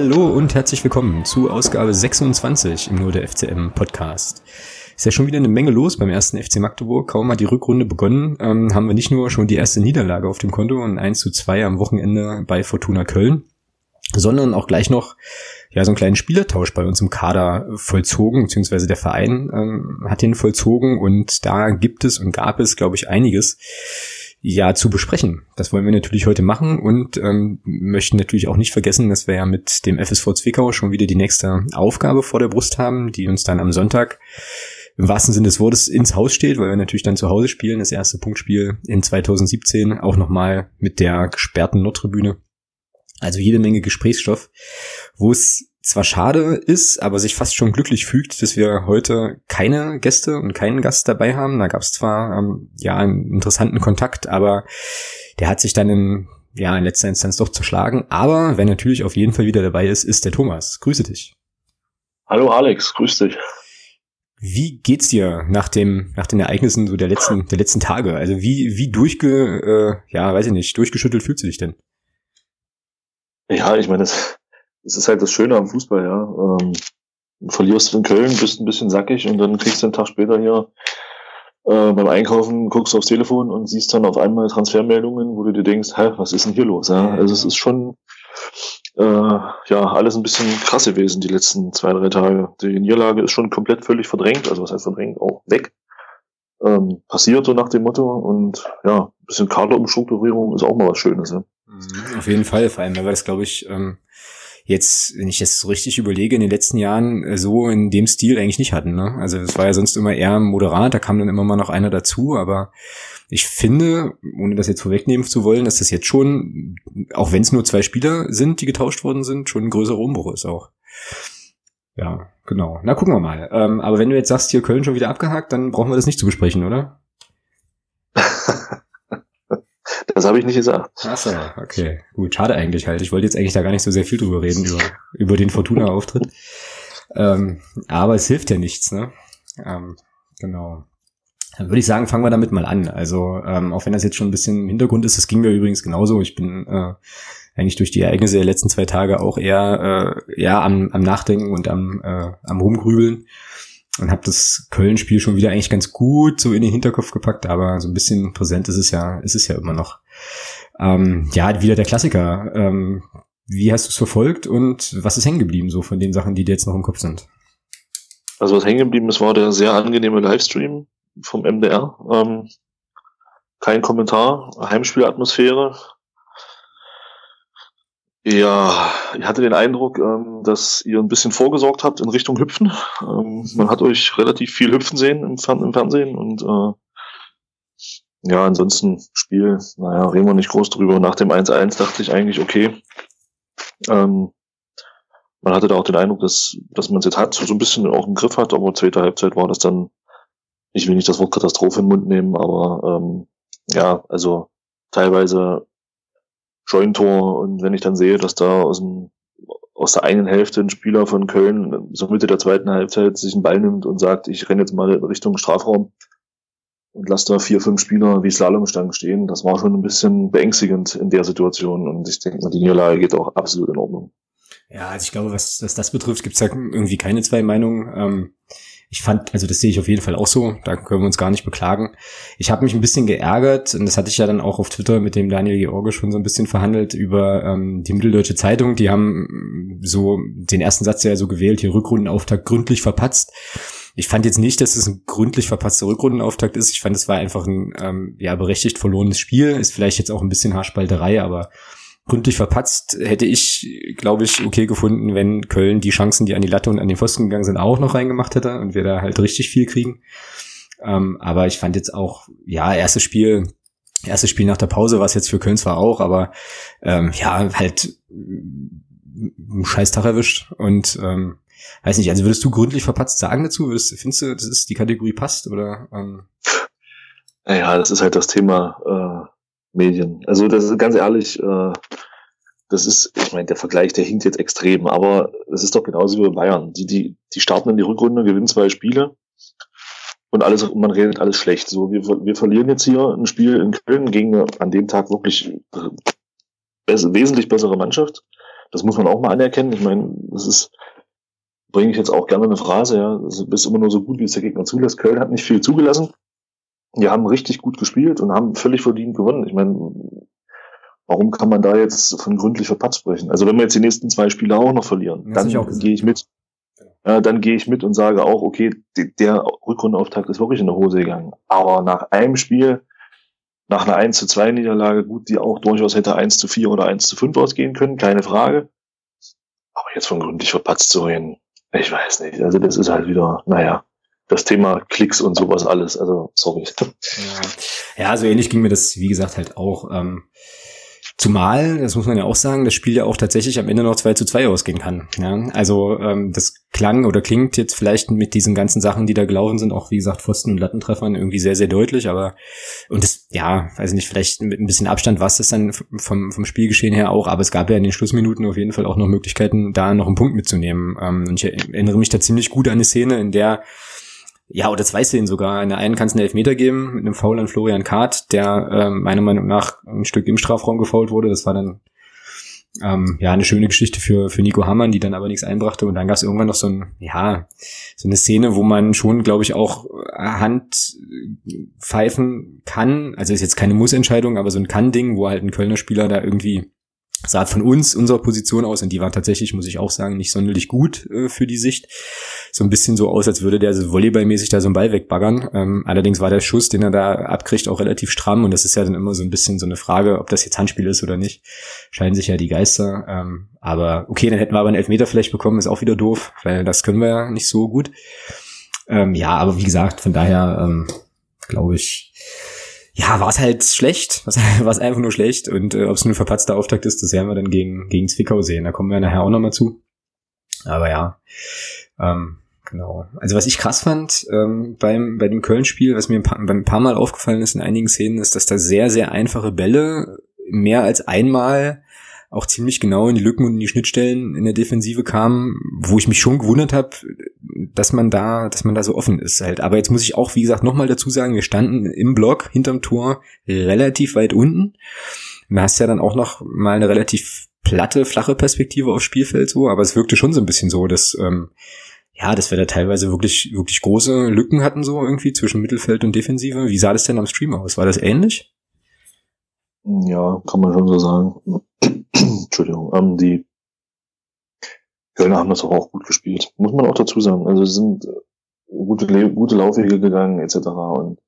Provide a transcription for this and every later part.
Hallo und herzlich willkommen zu Ausgabe 26 im Nur der FCM Podcast. Ist ja schon wieder eine Menge los beim ersten FC Magdeburg. Kaum hat die Rückrunde begonnen, ähm, haben wir nicht nur schon die erste Niederlage auf dem Konto und 1 zu 2 am Wochenende bei Fortuna Köln, sondern auch gleich noch ja so einen kleinen Spielertausch bei uns im Kader vollzogen, beziehungsweise der Verein ähm, hat den vollzogen und da gibt es und gab es, glaube ich, einiges ja zu besprechen. Das wollen wir natürlich heute machen und ähm, möchten natürlich auch nicht vergessen, dass wir ja mit dem FSV Zwickau schon wieder die nächste Aufgabe vor der Brust haben, die uns dann am Sonntag im wahrsten Sinne des Wortes ins Haus steht, weil wir natürlich dann zu Hause spielen, das erste Punktspiel in 2017, auch nochmal mit der gesperrten Nordtribüne. Also jede Menge Gesprächsstoff, wo es zwar schade ist, aber sich fast schon glücklich fügt, dass wir heute keine Gäste und keinen Gast dabei haben. Da gab es zwar ähm, ja einen interessanten Kontakt, aber der hat sich dann in, ja, in letzter Instanz doch zerschlagen. Aber wer natürlich auf jeden Fall wieder dabei ist, ist der Thomas. Grüße dich. Hallo Alex, grüß dich. Wie geht's dir nach dem nach den Ereignissen so der letzten der letzten Tage? Also wie wie durchge äh, ja weiß ich nicht durchgeschüttelt fühlst du dich denn? Ja, ich meine, das, das ist halt das Schöne am Fußball, ja. Ähm, du verlierst in Köln, bist ein bisschen sackig und dann kriegst du einen Tag später hier äh, beim Einkaufen, guckst aufs Telefon und siehst dann auf einmal Transfermeldungen, wo du dir denkst, hä, was ist denn hier los? Ja? Also es ist schon äh, ja alles ein bisschen krass gewesen die letzten zwei, drei Tage. Die Niederlage ist schon komplett völlig verdrängt, also was heißt verdrängt, auch weg. Ähm, passiert so nach dem Motto und ja, ein bisschen Kaderumstrukturierung ist auch mal was Schönes. Ja. Mhm, auf jeden Fall, vor allem, weil wir glaube ich, ähm, jetzt, wenn ich das so richtig überlege, in den letzten Jahren äh, so in dem Stil eigentlich nicht hatten. Ne? Also es war ja sonst immer eher moderat, da kam dann immer mal noch einer dazu, aber ich finde, ohne das jetzt vorwegnehmen zu wollen, dass das jetzt schon, auch wenn es nur zwei Spieler sind, die getauscht worden sind, schon ein größerer Umbruch ist auch. Ja, genau. Na, gucken wir mal. Ähm, aber wenn du jetzt sagst, hier Köln schon wieder abgehakt, dann brauchen wir das nicht zu besprechen, oder? Das habe ich nicht gesagt. Ach so, okay. Gut, schade eigentlich halt. Ich wollte jetzt eigentlich da gar nicht so sehr viel drüber reden, über, über den Fortuna-Auftritt. ähm, aber es hilft ja nichts, ne? Ähm, genau. Dann würde ich sagen, fangen wir damit mal an. Also, ähm, auch wenn das jetzt schon ein bisschen im Hintergrund ist, das ging mir übrigens genauso. Ich bin äh, eigentlich durch die Ereignisse der letzten zwei Tage auch eher äh, ja, am, am Nachdenken und am, äh, am Rumgrübeln und habe das Köln-Spiel schon wieder eigentlich ganz gut so in den Hinterkopf gepackt, aber so ein bisschen präsent ist es ja, ist es ja immer noch. Ähm, ja, wieder der Klassiker. Ähm, wie hast du es verfolgt und was ist hängen geblieben so von den Sachen, die dir jetzt noch im Kopf sind? Also was hängen geblieben ist, war der sehr angenehme Livestream vom MDR. Ähm, kein Kommentar, Heimspielatmosphäre, ja, ich hatte den Eindruck, ähm, dass ihr ein bisschen vorgesorgt habt in Richtung Hüpfen. Ähm, man hat euch relativ viel hüpfen sehen im, Fern im Fernsehen und äh, ja, ansonsten Spiel, naja, reden wir nicht groß drüber. Nach dem 1-1 dachte ich eigentlich, okay. Ähm, man hatte da auch den Eindruck, dass, dass man es jetzt hat, so ein bisschen auch im Griff hat, aber zweite Halbzeit war das dann, ich will nicht das Wort Katastrophe in den Mund nehmen, aber ähm, ja, also teilweise Scheunentor und wenn ich dann sehe, dass da aus, dem, aus der einen Hälfte ein Spieler von Köln so Mitte der zweiten Halbzeit sich einen Ball nimmt und sagt, ich renne jetzt mal in Richtung Strafraum und lasse da vier, fünf Spieler wie Slalomstangen stehen, das war schon ein bisschen beängstigend in der Situation und ich denke mal, die Niederlage geht auch absolut in Ordnung. Ja, also ich glaube, was, was das betrifft, gibt es da irgendwie keine zwei Meinungen. Ähm, ich fand, also das sehe ich auf jeden Fall auch so, da können wir uns gar nicht beklagen. Ich habe mich ein bisschen geärgert, und das hatte ich ja dann auch auf Twitter mit dem Daniel George schon so ein bisschen verhandelt über ähm, die Mitteldeutsche Zeitung. Die haben so den ersten Satz ja so gewählt, hier Rückrundenauftakt gründlich verpatzt. Ich fand jetzt nicht, dass es ein gründlich verpasster Rückrundenauftakt ist. Ich fand, es war einfach ein ähm, ja berechtigt verlorenes Spiel. Ist vielleicht jetzt auch ein bisschen Haarspalterei, aber gründlich verpatzt hätte ich, glaube ich, okay gefunden, wenn Köln die Chancen, die an die Latte und an den Pfosten gegangen sind, auch noch reingemacht hätte und wir da halt richtig viel kriegen. Ähm, aber ich fand jetzt auch, ja, erstes Spiel, erstes Spiel nach der Pause war es jetzt für Köln zwar auch, aber ähm, ja, halt einen scheiß Tag erwischt und ähm, weiß nicht, also würdest du gründlich verpatzt sagen dazu? Würdest, findest du, dass es die Kategorie passt oder? Ähm? Ja, das ist halt das Thema äh, Medien. Also das ist ganz ehrlich, äh, das ist, ich meine, der Vergleich, der hinkt jetzt extrem, aber es ist doch genauso wie bei Bayern. Die, die, die starten in die Rückrunde, gewinnen zwei Spiele und alles, man redet alles schlecht. So, wir, wir verlieren jetzt hier ein Spiel in Köln gegen an dem Tag wirklich besser, wesentlich bessere Mannschaft. Das muss man auch mal anerkennen. Ich meine, das ist, bringe ich jetzt auch gerne eine Phrase, ja, du bist immer nur so gut, wie es der Gegner zulässt. Köln hat nicht viel zugelassen. Die haben richtig gut gespielt und haben völlig verdient gewonnen. Ich meine, warum kann man da jetzt von gründlicher Patz sprechen? Also wenn wir jetzt die nächsten zwei Spiele auch noch verlieren, das dann gehe ich mit. Ja, dann gehe ich mit und sage auch, okay, der Rückrundenauftakt ist wirklich in der Hose gegangen. Aber nach einem Spiel, nach einer 1 zu 2 Niederlage, gut, die auch durchaus hätte 1 zu 4 oder 1 zu 5 ausgehen können, keine Frage. Aber jetzt von gründlich verpatzt zu reden, ich weiß nicht. Also das ist halt wieder, naja, das Thema Klicks und sowas alles. Also sorry. Ja, ja so ähnlich ging mir das, wie gesagt, halt auch. Ähm, Zumal, das muss man ja auch sagen, das Spiel ja auch tatsächlich am Ende noch 2 zu 2 ausgehen kann. Ja, also ähm, das klang oder klingt jetzt vielleicht mit diesen ganzen Sachen, die da gelaufen sind, auch wie gesagt Pfosten und Lattentreffern irgendwie sehr, sehr deutlich, aber und das, ja, weiß nicht, vielleicht mit ein bisschen Abstand was das dann vom, vom Spielgeschehen her auch, aber es gab ja in den Schlussminuten auf jeden Fall auch noch Möglichkeiten, da noch einen Punkt mitzunehmen. Ähm, und ich erinnere mich da ziemlich gut an eine Szene, in der ja, oder zwei Szenen sogar. In der einen kann es einen Elfmeter geben mit einem Foul an Florian Kahrt, der äh, meiner Meinung nach ein Stück im Strafraum gefault wurde. Das war dann ähm, ja eine schöne Geschichte für für Nico Hammann, die dann aber nichts einbrachte. Und dann gab es irgendwann noch so ein ja so eine Szene, wo man schon, glaube ich, auch Hand pfeifen kann. Also ist jetzt keine Mussentscheidung, aber so ein Kann-Ding, wo halt ein Kölner Spieler da irgendwie sah von uns, unserer Position aus, und die war tatsächlich, muss ich auch sagen, nicht sonderlich gut äh, für die Sicht. So ein bisschen so aus, als würde der so volleyballmäßig da so einen Ball wegbaggern. Ähm, allerdings war der Schuss, den er da abkriegt, auch relativ stramm und das ist ja dann immer so ein bisschen so eine Frage, ob das jetzt Handspiel ist oder nicht. Scheinen sich ja die Geister. Ähm, aber okay, dann hätten wir aber einen Elfmeter vielleicht bekommen, ist auch wieder doof, weil das können wir ja nicht so gut. Ähm, ja, aber wie gesagt, von daher ähm, glaube ich, ja, war es halt schlecht, war es einfach nur schlecht und äh, ob es ein verpatzter Auftakt ist, das werden wir dann gegen, gegen Zwickau sehen, da kommen wir nachher auch nochmal zu. Aber ja, ähm, genau. Also was ich krass fand ähm, beim, bei dem Köln-Spiel, was mir ein paar, ein paar Mal aufgefallen ist in einigen Szenen, ist, dass da sehr, sehr einfache Bälle mehr als einmal auch ziemlich genau in die Lücken und in die Schnittstellen in der Defensive kam, wo ich mich schon gewundert habe, dass man da, dass man da so offen ist halt. Aber jetzt muss ich auch, wie gesagt, nochmal dazu sagen, wir standen im Block hinterm Tor relativ weit unten. Da hast ja dann auch noch mal eine relativ platte, flache Perspektive aufs Spielfeld so, aber es wirkte schon so ein bisschen so, dass ähm, ja, dass wir da teilweise wirklich, wirklich große Lücken hatten, so irgendwie zwischen Mittelfeld und Defensive. Wie sah das denn am Stream aus? War das ähnlich? Ja, kann man schon so sagen. Entschuldigung, ähm, die Kölner haben das auch gut gespielt. Muss man auch dazu sagen. Also sind äh, gute, gute Laufwege gegangen, etc. Und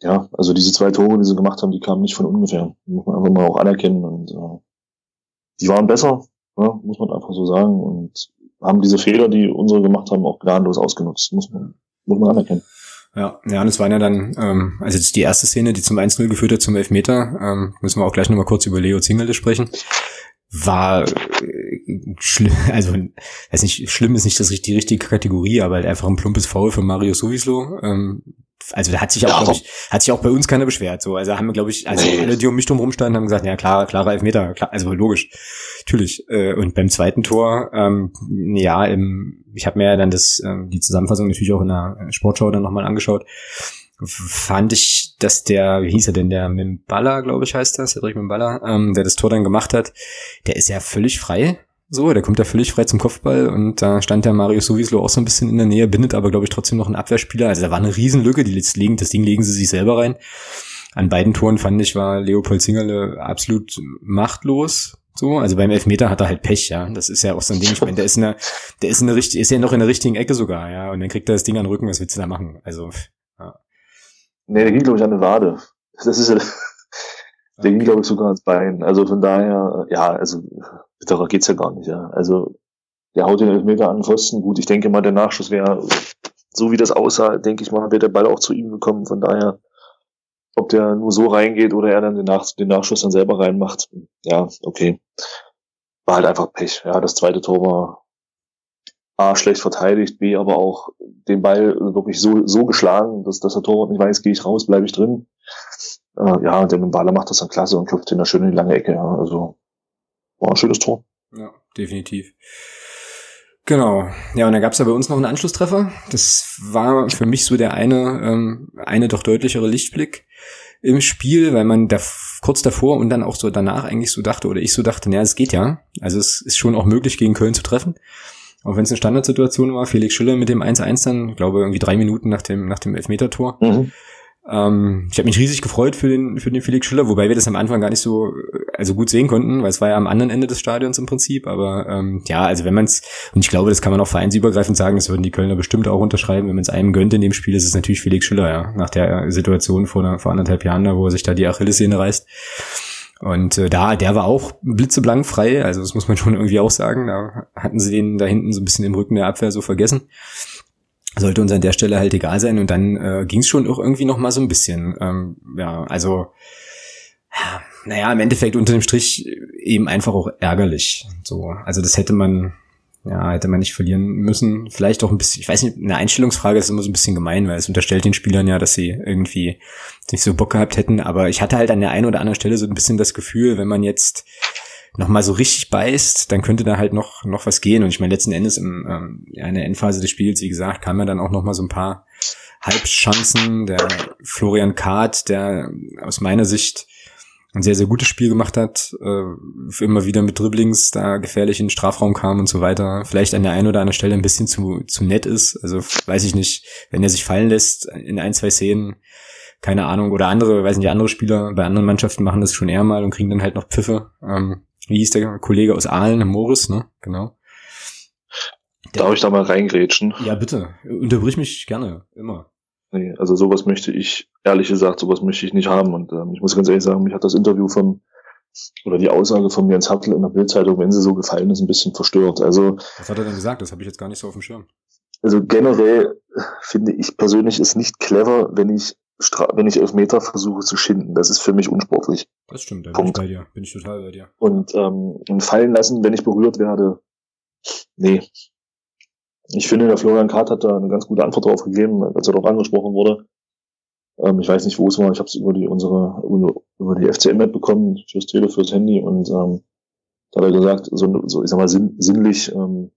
ja, also diese zwei Tore, die sie gemacht haben, die kamen nicht von ungefähr. Muss man einfach mal auch anerkennen. Und äh, die waren besser, ja, muss man einfach so sagen. Und haben diese Fehler, die unsere gemacht haben, auch gnadenlos ausgenutzt. Muss man, muss man anerkennen. Ja, ja, und es waren ja dann, ähm, also jetzt die erste Szene, die zum 1-0 geführt hat zum Elfmeter, ähm, müssen wir auch gleich nochmal kurz über Leo Zingelde sprechen. War äh, schlimm, also weiß nicht, schlimm ist nicht das, die richtige Kategorie, aber halt einfach ein plumpes Foul für Mario Sowislo. Ähm, also da hat sich auch, ja, ich, hat sich auch bei uns keiner beschwert. So, also haben wir, glaube ich, also alle, die um mich drum rumstanden, haben gesagt, ja klar, klarer Elfmeter, klar, also logisch, natürlich. Äh, und beim zweiten Tor, ähm, ja, im, ich habe mir ja dann das, ähm, die Zusammenfassung natürlich auch in der Sportschau dann nochmal angeschaut. Fand ich, dass der, wie hieß er denn, der Mimballa, glaube ich, heißt das, Cedric Mimballa, ähm, der das Tor dann gemacht hat, der ist ja völlig frei so, der kommt da völlig frei zum Kopfball und da stand der Mario Sowieslo auch so ein bisschen in der Nähe, bindet aber, glaube ich, trotzdem noch einen Abwehrspieler. Also da war eine Riesenlücke, die jetzt legen, das Ding legen sie sich selber rein. An beiden Toren fand ich, war Leopold Zingerle absolut machtlos. So, also beim Elfmeter hat er halt Pech, ja. Das ist ja auch so ein Ding. Ich meine, der ist in der, der ist in der richtig, ist ja noch in der richtigen Ecke sogar, ja. Und dann kriegt er das Ding an den Rücken, was willst du da machen? Also, ja. Nee, der ging, glaube ich, an eine Wade. Das ist ja, der okay. ging, glaube ich, sogar ans Bein. Also von daher, ja, also bitterer geht's ja gar nicht, ja. Also, der haut den Elfmeter an den Pfosten. Gut, ich denke mal, der Nachschuss wäre, so wie das aussah, denke ich mal, wäre der Ball auch zu ihm gekommen. Von daher, ob der nur so reingeht oder er dann den, Nach den Nachschuss dann selber reinmacht, ja, okay. War halt einfach Pech. Ja, das zweite Tor war A, schlecht verteidigt, B, aber auch den Ball wirklich so, so geschlagen, dass, dass der Torwart nicht weiß, gehe ich raus, bleibe ich drin. Äh, ja, der Baller macht das dann klasse und köpft in der schönen lange Ecke. Ja. Also war ein schönes Tor. Ja, definitiv. Genau. Ja, und dann gab's ja bei uns noch einen Anschlusstreffer. Das war für mich so der eine, ähm, eine doch deutlichere Lichtblick. im Spiel, weil man da kurz davor und dann auch so danach eigentlich so dachte, oder ich so dachte, naja, es geht ja. Also es ist schon auch möglich, gegen Köln zu treffen. Auch wenn es eine Standardsituation war, Felix Schiller mit dem 1-1 dann, glaube irgendwie drei Minuten nach dem, nach dem Elfmetertor. Mhm. Ähm, ich habe mich riesig gefreut für den, für den Felix Schiller, wobei wir das am Anfang gar nicht so also gut sehen konnten, weil es war ja am anderen Ende des Stadions im Prinzip. Aber ähm, ja, also wenn man es, und ich glaube, das kann man auch vereinsübergreifend sagen, das würden die Kölner bestimmt auch unterschreiben, wenn man es einem gönnt in dem Spiel, ist es natürlich Felix Schiller, ja, nach der Situation vor, vor anderthalb Jahren, da, wo er sich da die Achillessehne reißt. Und äh, da, der war auch blitzeblank frei, also das muss man schon irgendwie auch sagen. Da hatten sie den da hinten so ein bisschen im Rücken der Abwehr so vergessen sollte uns an der Stelle halt egal sein. Und dann äh, ging es schon auch irgendwie noch mal so ein bisschen. Ähm, ja, also ja, naja, im Endeffekt unter dem Strich eben einfach auch ärgerlich. So, also das hätte man, ja, hätte man nicht verlieren müssen. Vielleicht auch ein bisschen, ich weiß nicht, eine Einstellungsfrage ist immer so ein bisschen gemein, weil es unterstellt den Spielern ja, dass sie irgendwie nicht so Bock gehabt hätten. Aber ich hatte halt an der einen oder anderen Stelle so ein bisschen das Gefühl, wenn man jetzt noch mal so richtig beißt, dann könnte da halt noch noch was gehen. Und ich meine, letzten Endes im, ähm, in der Endphase des Spiels, wie gesagt, kam ja dann auch noch mal so ein paar Halbchancen. Der Florian Kahrt, der aus meiner Sicht ein sehr, sehr gutes Spiel gemacht hat, äh, immer wieder mit Dribblings da gefährlich in den Strafraum kam und so weiter, vielleicht an der einen oder anderen Stelle ein bisschen zu, zu nett ist. Also weiß ich nicht, wenn er sich fallen lässt in ein, zwei Szenen, keine Ahnung, oder andere, weiß nicht, andere Spieler bei anderen Mannschaften machen das schon eher mal und kriegen dann halt noch Pfiffe. Ähm, wie hieß der Kollege aus Aalen, Morris, ne? Genau. Der, Darf ich da mal reingrätschen? Ja, bitte. Unterbrich mich gerne, immer. Nee, also sowas möchte ich, ehrlich gesagt, sowas möchte ich nicht haben. Und ähm, ich muss ganz ehrlich sagen, mich hat das Interview von, oder die Aussage von Jens Hartl in der Bildzeitung, wenn sie so gefallen ist, ein bisschen verstört. Also. Was hat er denn gesagt? Das habe ich jetzt gar nicht so auf dem Schirm. Also generell finde ich persönlich es nicht clever, wenn ich wenn ich Elfmeter versuche zu schinden. Das ist für mich unsportlich. Das stimmt, da bin Punkt. ich bei dir. Bin ich total bei dir. Und ähm, fallen lassen, wenn ich berührt werde. Nee. Ich finde, der Florian Kart hat da eine ganz gute Antwort drauf gegeben, als er darauf angesprochen wurde. Ähm, ich weiß nicht, wo es war. Ich habe es über die unsere über die FCM-App bekommen fürs Tele, fürs Handy und ähm, da hat er gesagt, so, so ich sag mal sinn, sinnlich, ähm,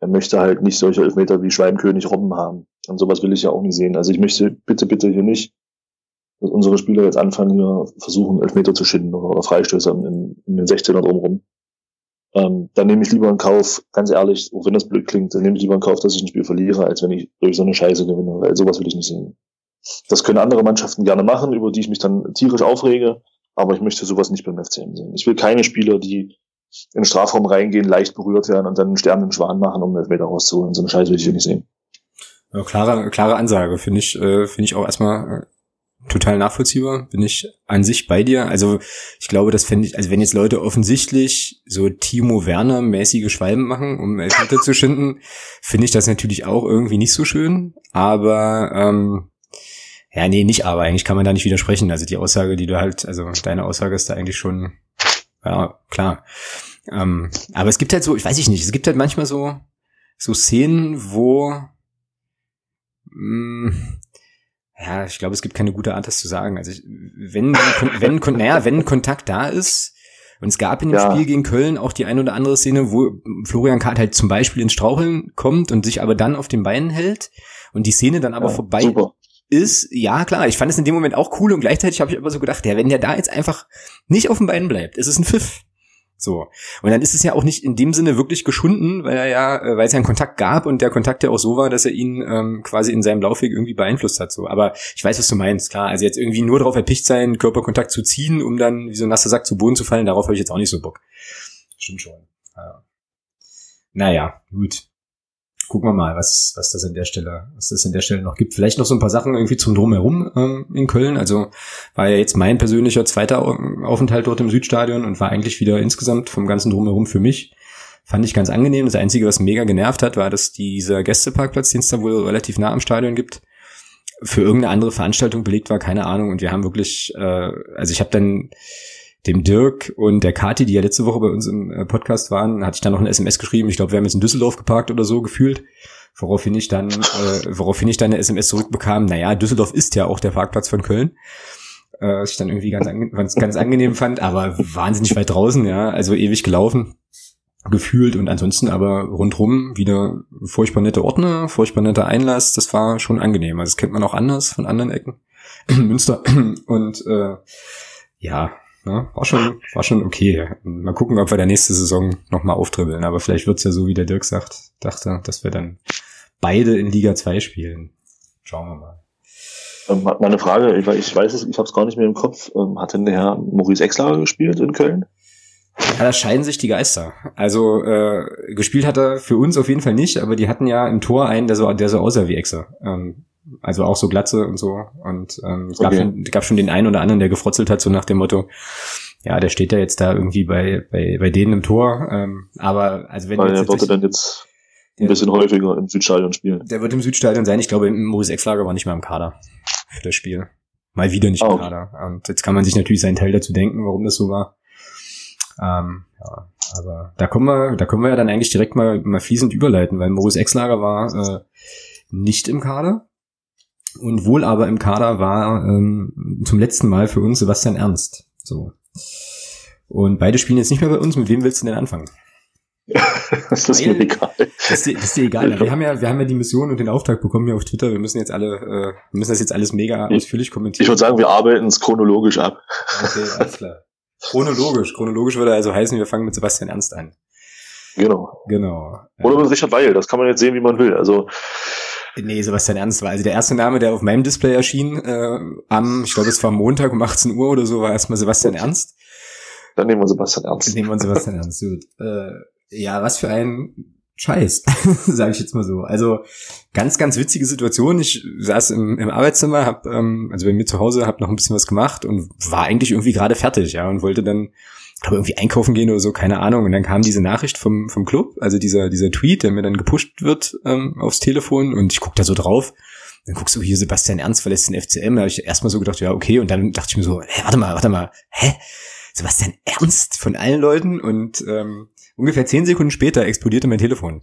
er möchte halt nicht solche Elfmeter wie Schweinkönig Robben haben. Und sowas will ich ja auch nicht sehen. Also ich möchte bitte, bitte hier nicht, dass unsere Spieler jetzt anfangen, hier versuchen, Elfmeter zu schinden oder, Freistöße in, in den 16er drumherum. Ähm, dann nehme ich lieber in Kauf, ganz ehrlich, auch wenn das blöd klingt, dann nehme ich lieber in Kauf, dass ich ein Spiel verliere, als wenn ich durch so eine Scheiße gewinne, weil sowas will ich nicht sehen. Das können andere Mannschaften gerne machen, über die ich mich dann tierisch aufrege, aber ich möchte sowas nicht beim FCM sehen. Ich will keine Spieler, die in den Strafraum reingehen, leicht berührt werden und dann einen sterbenden Schwan machen, um Elfmeter rauszuholen. So eine Scheiße will ich hier nicht sehen. Ja, klare, klare Ansage, finde ich, äh, finde ich auch erstmal äh, total nachvollziehbar. Bin ich an sich bei dir. Also ich glaube, das fände ich, also wenn jetzt Leute offensichtlich so Timo Werner mäßige Schwalben machen, um Elfmeter zu schinden, finde ich das natürlich auch irgendwie nicht so schön. Aber ähm, ja, nee, nicht aber. Eigentlich kann man da nicht widersprechen. Also die Aussage, die du halt, also deine Aussage ist da eigentlich schon ja, klar. Ähm, aber es gibt halt so, ich weiß ich nicht, es gibt halt manchmal so, so Szenen, wo, mh, mm, ja, ich glaube, es gibt keine gute Art, das zu sagen. Also ich, wenn, wenn, wenn, naja, wenn Kontakt da ist, und es gab in dem ja. Spiel gegen Köln auch die ein oder andere Szene, wo Florian Kahrt halt zum Beispiel ins Straucheln kommt und sich aber dann auf den Beinen hält und die Szene dann aber ja, vorbei super ist, ja klar, ich fand es in dem Moment auch cool und gleichzeitig habe ich aber so gedacht, ja, wenn der da jetzt einfach nicht auf den Beinen bleibt, ist es ein Pfiff. So. Und dann ist es ja auch nicht in dem Sinne wirklich geschunden, weil er ja, äh, weil es ja einen Kontakt gab und der Kontakt ja auch so war, dass er ihn ähm, quasi in seinem Laufweg irgendwie beeinflusst hat. So. Aber ich weiß, was du meinst, klar. Also jetzt irgendwie nur darauf erpicht sein, Körperkontakt zu ziehen, um dann wie so ein nasser Sack zu Boden zu fallen, darauf habe ich jetzt auch nicht so Bock. Stimmt schon. Ja. Naja, gut gucken wir mal, was, was das an der Stelle, was das an der Stelle noch gibt. Vielleicht noch so ein paar Sachen irgendwie zum Drumherum ähm, in Köln. Also war ja jetzt mein persönlicher zweiter Aufenthalt dort im Südstadion und war eigentlich wieder insgesamt vom ganzen Drumherum für mich. Fand ich ganz angenehm. Das Einzige, was mega genervt hat, war, dass dieser Gästeparkplatz, den es da wohl relativ nah am Stadion gibt, für irgendeine andere Veranstaltung belegt war, keine Ahnung. Und wir haben wirklich, äh, also ich habe dann dem Dirk und der Kati, die ja letzte Woche bei uns im äh, Podcast waren, hatte ich dann noch ein SMS geschrieben. Ich glaube, wir haben jetzt in Düsseldorf geparkt oder so gefühlt. Woraufhin ich dann, äh, woraufhin ich dann eine SMS zurückbekam, naja, Düsseldorf ist ja auch der Parkplatz von Köln. Äh, was ich dann irgendwie ganz, ganz, ganz angenehm fand, aber wahnsinnig weit draußen, ja, also ewig gelaufen gefühlt und ansonsten aber rundrum wieder furchtbar nette Ordner, furchtbar netter Einlass, das war schon angenehm. Also das kennt man auch anders von anderen Ecken. Münster. Und äh, ja, ne, war schon, war schon okay. Mal gucken, ob wir der nächste Saison nochmal auftribbeln. Aber vielleicht wird's ja so, wie der Dirk sagt, dachte, dass wir dann beide in Liga 2 spielen. Schauen wir mal. Ähm, meine Frage, ich weiß es, ich habe es gar nicht mehr im Kopf. Ähm, hat denn der Herr Maurice Exlager gespielt in Köln? Ja, da scheiden sich die Geister. Also äh, gespielt hat er für uns auf jeden Fall nicht, aber die hatten ja im Tor einen, der so, der so aussah wie Exe. Ähm, also auch so Glatze und so. Und ähm, es gab, schon, gab schon den einen oder anderen, der gefrotzelt hat, so nach dem Motto, ja, der steht ja jetzt da irgendwie bei, bei, bei denen im Tor. Ähm, aber also wenn Weil jetzt, er wollte dann jetzt ein bisschen häufiger im Südstadion spielen. Der wird im Südstadion sein. Ich glaube, Maurice Exlager war nicht mal im Kader für das Spiel. Mal wieder nicht ah, im Kader. Und jetzt kann man sich natürlich seinen Teil dazu denken, warum das so war. Ähm, ja, aber da kommen wir, da können wir ja dann eigentlich direkt mal, mal fließend überleiten, weil Maurice Exlager war äh, nicht im Kader und wohl aber im Kader war ähm, zum letzten Mal für uns Sebastian Ernst. So. Und beide spielen jetzt nicht mehr bei uns. Mit wem willst du denn anfangen? das ist Weil, mir egal. Das ist, dir, das ist dir egal. Wir haben ja, wir haben ja die Mission und den Auftrag bekommen hier auf Twitter. Wir müssen jetzt alle, äh, wir müssen das jetzt alles mega ausführlich kommentieren. Ich würde sagen, wir arbeiten es chronologisch ab. Okay, alles klar. Chronologisch. Chronologisch würde also heißen, wir fangen mit Sebastian Ernst an. Genau. Genau. Oder mit Richard Weil, das kann man jetzt sehen, wie man will. Also Nee, Sebastian Ernst war also der erste Name, der auf meinem Display erschien, äh, am, ich glaube, es war Montag um 18 Uhr oder so, war erstmal Sebastian Ernst. Dann nehmen wir Sebastian Ernst. Dann nehmen wir Sebastian Ernst, gut. Äh, ja, was für ein Scheiß, sage ich jetzt mal so. Also ganz, ganz witzige Situation. Ich saß im, im Arbeitszimmer, hab, ähm, also bei mir zu Hause, hab noch ein bisschen was gemacht und war eigentlich irgendwie gerade fertig, ja, und wollte dann glaube irgendwie einkaufen gehen oder so, keine Ahnung. Und dann kam diese Nachricht vom, vom Club, also dieser, dieser Tweet, der mir dann gepusht wird ähm, aufs Telefon und ich guck da so drauf. Dann guckst du hier, Sebastian Ernst verlässt den FCM. Da habe ich erstmal so gedacht, ja, okay. Und dann dachte ich mir so, hä, warte mal, warte mal, hä? Sebastian Ernst von allen Leuten? Und ähm, ungefähr zehn Sekunden später explodierte mein Telefon.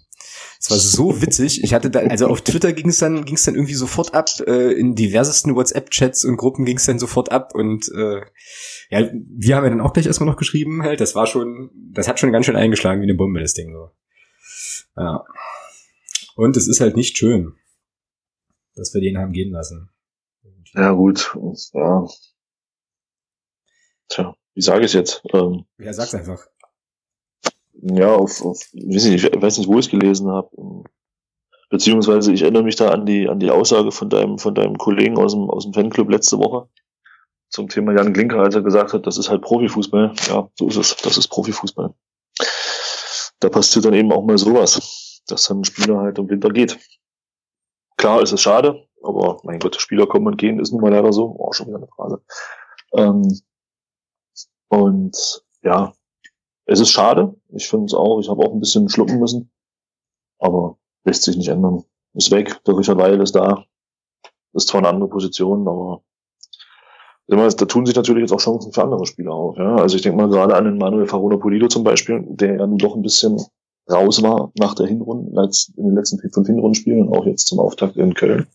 Es war so witzig. Ich hatte da, also auf Twitter ging es dann, ging es dann irgendwie sofort ab, äh, in diversesten WhatsApp-Chats und Gruppen ging es dann sofort ab und äh, ja, wir haben ja dann auch gleich erstmal noch geschrieben halt. Das war schon, das hat schon ganz schön eingeschlagen wie eine Bombe, das Ding so. Ja. Und es ist halt nicht schön, dass wir den haben gehen lassen. Ja, gut. Ja. Tja, wie sage ich jetzt? Ähm, ja, sag's einfach. Ja, auf, auf weiß nicht, ich weiß nicht, wo ich es gelesen habe. Beziehungsweise ich erinnere mich da an die an die Aussage von deinem von deinem Kollegen aus dem aus dem Fanclub letzte Woche, zum Thema Jan Glinker, als er gesagt hat, das ist halt Profifußball. Ja, so ist es. Das ist Profifußball. Da passiert dann eben auch mal sowas, dass dann ein Spieler halt im Winter geht. Klar ist es schade, aber mein Gott, Spieler kommen und gehen, ist nun mal leider so. Auch schon wieder eine Frage. Ähm, und ja, es ist schade. Ich finde es auch. Ich habe auch ein bisschen schlucken müssen. Aber lässt sich nicht ändern. Ist weg. Der Richard Weil ist da. Ist zwar eine andere Position, aber da tun sich natürlich jetzt auch Chancen für andere Spieler auf. Ja? Also ich denke mal gerade an den Manuel Farona Polido zum Beispiel, der ja nun doch ein bisschen raus war nach der Hinrunde, in den letzten fünf Hinrundenspielen und auch jetzt zum Auftakt in Köln.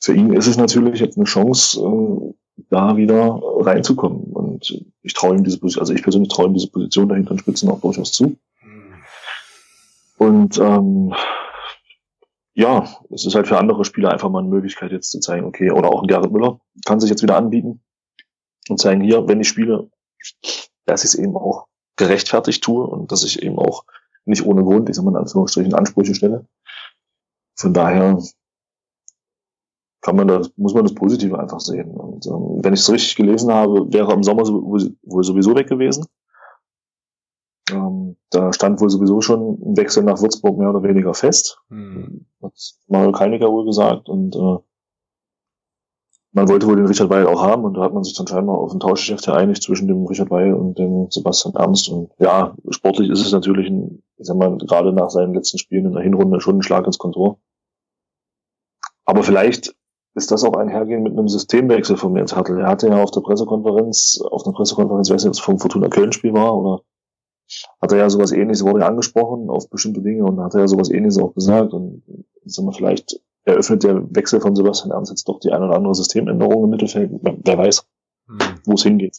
Für ihn ist es natürlich jetzt eine Chance, äh, da wieder reinzukommen. Und ich traue ihm diese Position, also ich persönlich traue ihm diese Position dahinter in Spitzen auch durchaus zu. Und ähm, ja, es ist halt für andere Spieler einfach mal eine Möglichkeit jetzt zu zeigen, okay, oder auch ein Gerrit Müller kann sich jetzt wieder anbieten und zeigen hier, wenn ich spiele, dass ich es eben auch gerechtfertigt tue und dass ich eben auch nicht ohne Grund, ich sag mal in Anführungsstrichen, Ansprüche stelle. Von daher kann man das, muss man das Positive einfach sehen. Und ähm, wenn ich es richtig gelesen habe, wäre im Sommer wohl sowieso weg gewesen. Ähm, da stand wohl sowieso schon ein Wechsel nach Würzburg mehr oder weniger fest. Mhm. Hat Mario Kalniger wohl gesagt. Und äh, man wollte wohl den Richard Weil auch haben und da hat man sich dann scheinbar auf ein Tauschgeschäft geeinigt zwischen dem Richard Weil und dem Sebastian Ernst. Und ja, sportlich ist es natürlich, ein, ich sag mal, gerade nach seinen letzten Spielen in der Hinrunde schon ein Schlag ins Kontor. Aber vielleicht ist das auch einhergehen mit einem Systemwechsel von Jens Hartl. Er hatte ja auf der Pressekonferenz, auf einer Pressekonferenz, weiß nicht, ob es vom Fortuna Köln Spiel war oder hat er ja sowas ähnliches, wurde ja angesprochen auf bestimmte Dinge und hat er ja sowas ähnliches auch gesagt und ich sag mal, vielleicht eröffnet der Wechsel von Sebastian Ernst jetzt doch die eine oder andere Systemänderung im Mittelfeld. Wer weiß, hm. wo es hingeht.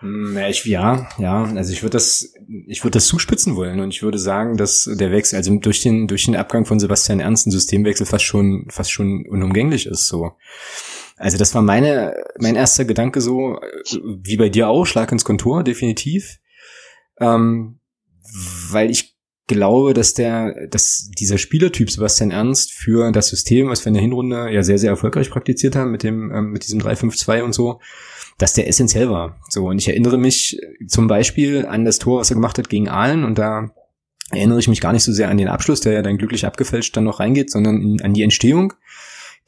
Hm, ja, ich, ja, ja, also ich würde das, ich würde das zuspitzen wollen und ich würde sagen, dass der Wechsel, also durch den, durch den Abgang von Sebastian Ernst ein Systemwechsel fast schon, fast schon unumgänglich ist, so. Also das war meine, mein erster Gedanke so, wie bei dir auch, Schlag ins Kontor, definitiv. Ähm, weil ich glaube, dass der, dass dieser Spielertyp Sebastian Ernst für das System, was wir in der Hinrunde ja sehr, sehr erfolgreich praktiziert haben, mit dem, ähm, mit diesem 3-5-2 und so, dass der essentiell war. So, und ich erinnere mich zum Beispiel an das Tor, was er gemacht hat gegen Aalen und da erinnere ich mich gar nicht so sehr an den Abschluss, der ja dann glücklich abgefälscht dann noch reingeht, sondern an die Entstehung.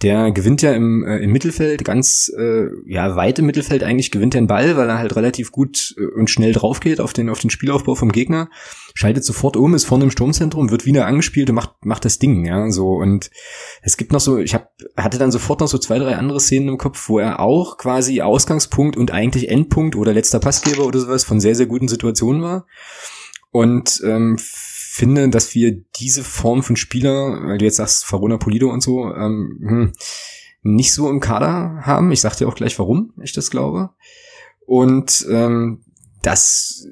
Der gewinnt ja im, äh, im Mittelfeld, ganz äh, ja weit im Mittelfeld eigentlich gewinnt er den Ball, weil er halt relativ gut äh, und schnell drauf geht auf den auf den Spielaufbau vom Gegner, schaltet sofort um, ist vorne im Sturmzentrum, wird wieder angespielt und macht macht das Ding, ja so. Und es gibt noch so, ich hab, hatte dann sofort noch so zwei drei andere Szenen im Kopf, wo er auch quasi Ausgangspunkt und eigentlich Endpunkt oder letzter Passgeber oder sowas von sehr sehr guten Situationen war. Und ähm, finde, dass wir diese Form von Spieler, weil du jetzt sagst, Farona Polido und so, ähm, hm, nicht so im Kader haben. Ich sag dir auch gleich, warum ich das glaube. Und ähm, das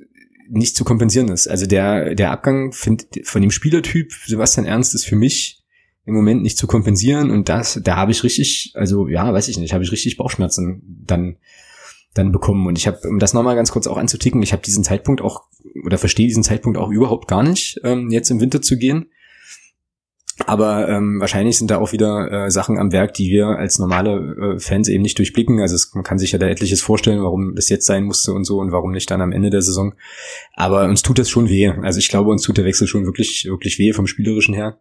nicht zu kompensieren ist. Also der, der Abgang find, von dem Spielertyp Sebastian Ernst ist für mich im Moment nicht zu kompensieren und das, da habe ich richtig, also ja, weiß ich nicht, habe ich richtig Bauchschmerzen dann dann bekommen. Und ich habe, um das nochmal ganz kurz auch anzuticken, ich habe diesen Zeitpunkt auch, oder verstehe diesen Zeitpunkt auch überhaupt gar nicht, ähm, jetzt im Winter zu gehen. Aber ähm, wahrscheinlich sind da auch wieder äh, Sachen am Werk, die wir als normale äh, Fans eben nicht durchblicken. Also es, man kann sich ja da etliches vorstellen, warum das jetzt sein musste und so und warum nicht dann am Ende der Saison. Aber uns tut das schon weh. Also ich glaube, uns tut der Wechsel schon wirklich, wirklich weh vom Spielerischen her.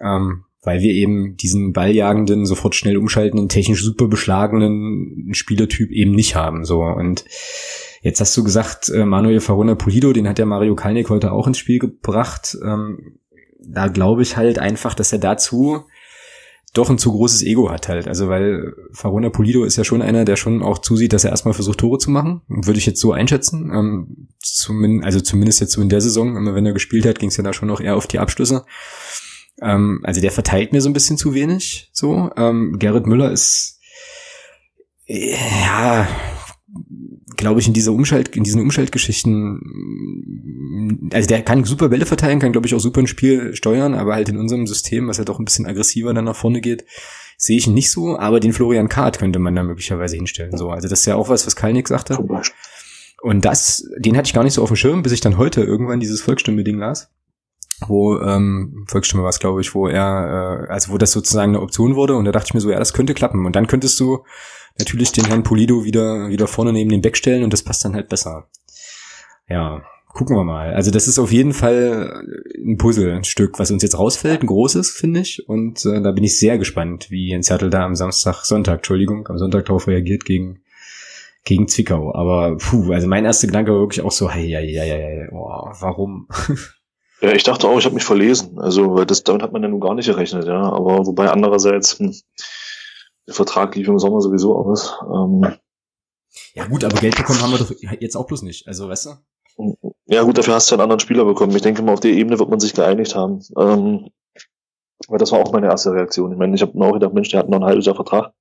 Ähm, weil wir eben diesen balljagenden, sofort schnell umschaltenden, technisch super beschlagenen Spielertyp eben nicht haben. So und jetzt hast du gesagt, äh, Manuel Farona Pulido, den hat der Mario Kalnick heute auch ins Spiel gebracht. Ähm, da glaube ich halt einfach, dass er dazu doch ein zu großes Ego hat halt. Also weil Farona Pulido ist ja schon einer, der schon auch zusieht, dass er erstmal versucht, Tore zu machen. Würde ich jetzt so einschätzen. Ähm, zumindest, also zumindest jetzt so in der Saison, immer wenn er gespielt hat, ging es ja da schon noch eher auf die Abschlüsse. Ähm, also der verteilt mir so ein bisschen zu wenig. So, ähm, Gerrit Müller ist ja, glaube ich, in dieser Umschalt, in diesen Umschaltgeschichten, also der kann super Bälle verteilen, kann, glaube ich, auch super ein Spiel steuern, aber halt in unserem System, was ja halt doch ein bisschen aggressiver dann nach vorne geht, sehe ich ihn nicht so, aber den Florian Kart könnte man da möglicherweise hinstellen. So, also das ist ja auch was, was Kalnick sagte. Und das, den hatte ich gar nicht so auf dem Schirm, bis ich dann heute irgendwann dieses Volksstimme-Ding las wo ähm, Volksstimme war es, glaube ich, wo er, äh, also wo das sozusagen eine Option wurde und da dachte ich mir so, ja, das könnte klappen. Und dann könntest du natürlich den Herrn Polido wieder, wieder vorne neben den Beck stellen und das passt dann halt besser. Ja, gucken wir mal. Also das ist auf jeden Fall ein Puzzlestück, was uns jetzt rausfällt, ein großes, finde ich. Und äh, da bin ich sehr gespannt, wie Jens Hertel da am Samstag, Sonntag, Entschuldigung, am Sonntag darauf reagiert gegen gegen Zwickau. Aber puh, also mein erster Gedanke war wirklich auch so, hey, hey, hey, hey, oh, warum? Ja, ich dachte auch, ich habe mich verlesen. Also, weil das damit hat man ja nun gar nicht gerechnet, ja. Aber wobei andererseits, hm, der Vertrag lief im Sommer sowieso aus. Ähm, ja gut, aber Geld bekommen haben wir doch jetzt auch bloß nicht. Also, weißt du? Ja gut, dafür hast du einen anderen Spieler bekommen. Ich denke mal, auf der Ebene wird man sich geeinigt haben. Ähm, weil das war auch meine erste Reaktion. Ich meine, ich habe mir auch gedacht, Mensch, der hat noch ein halbes Jahr Vertrag.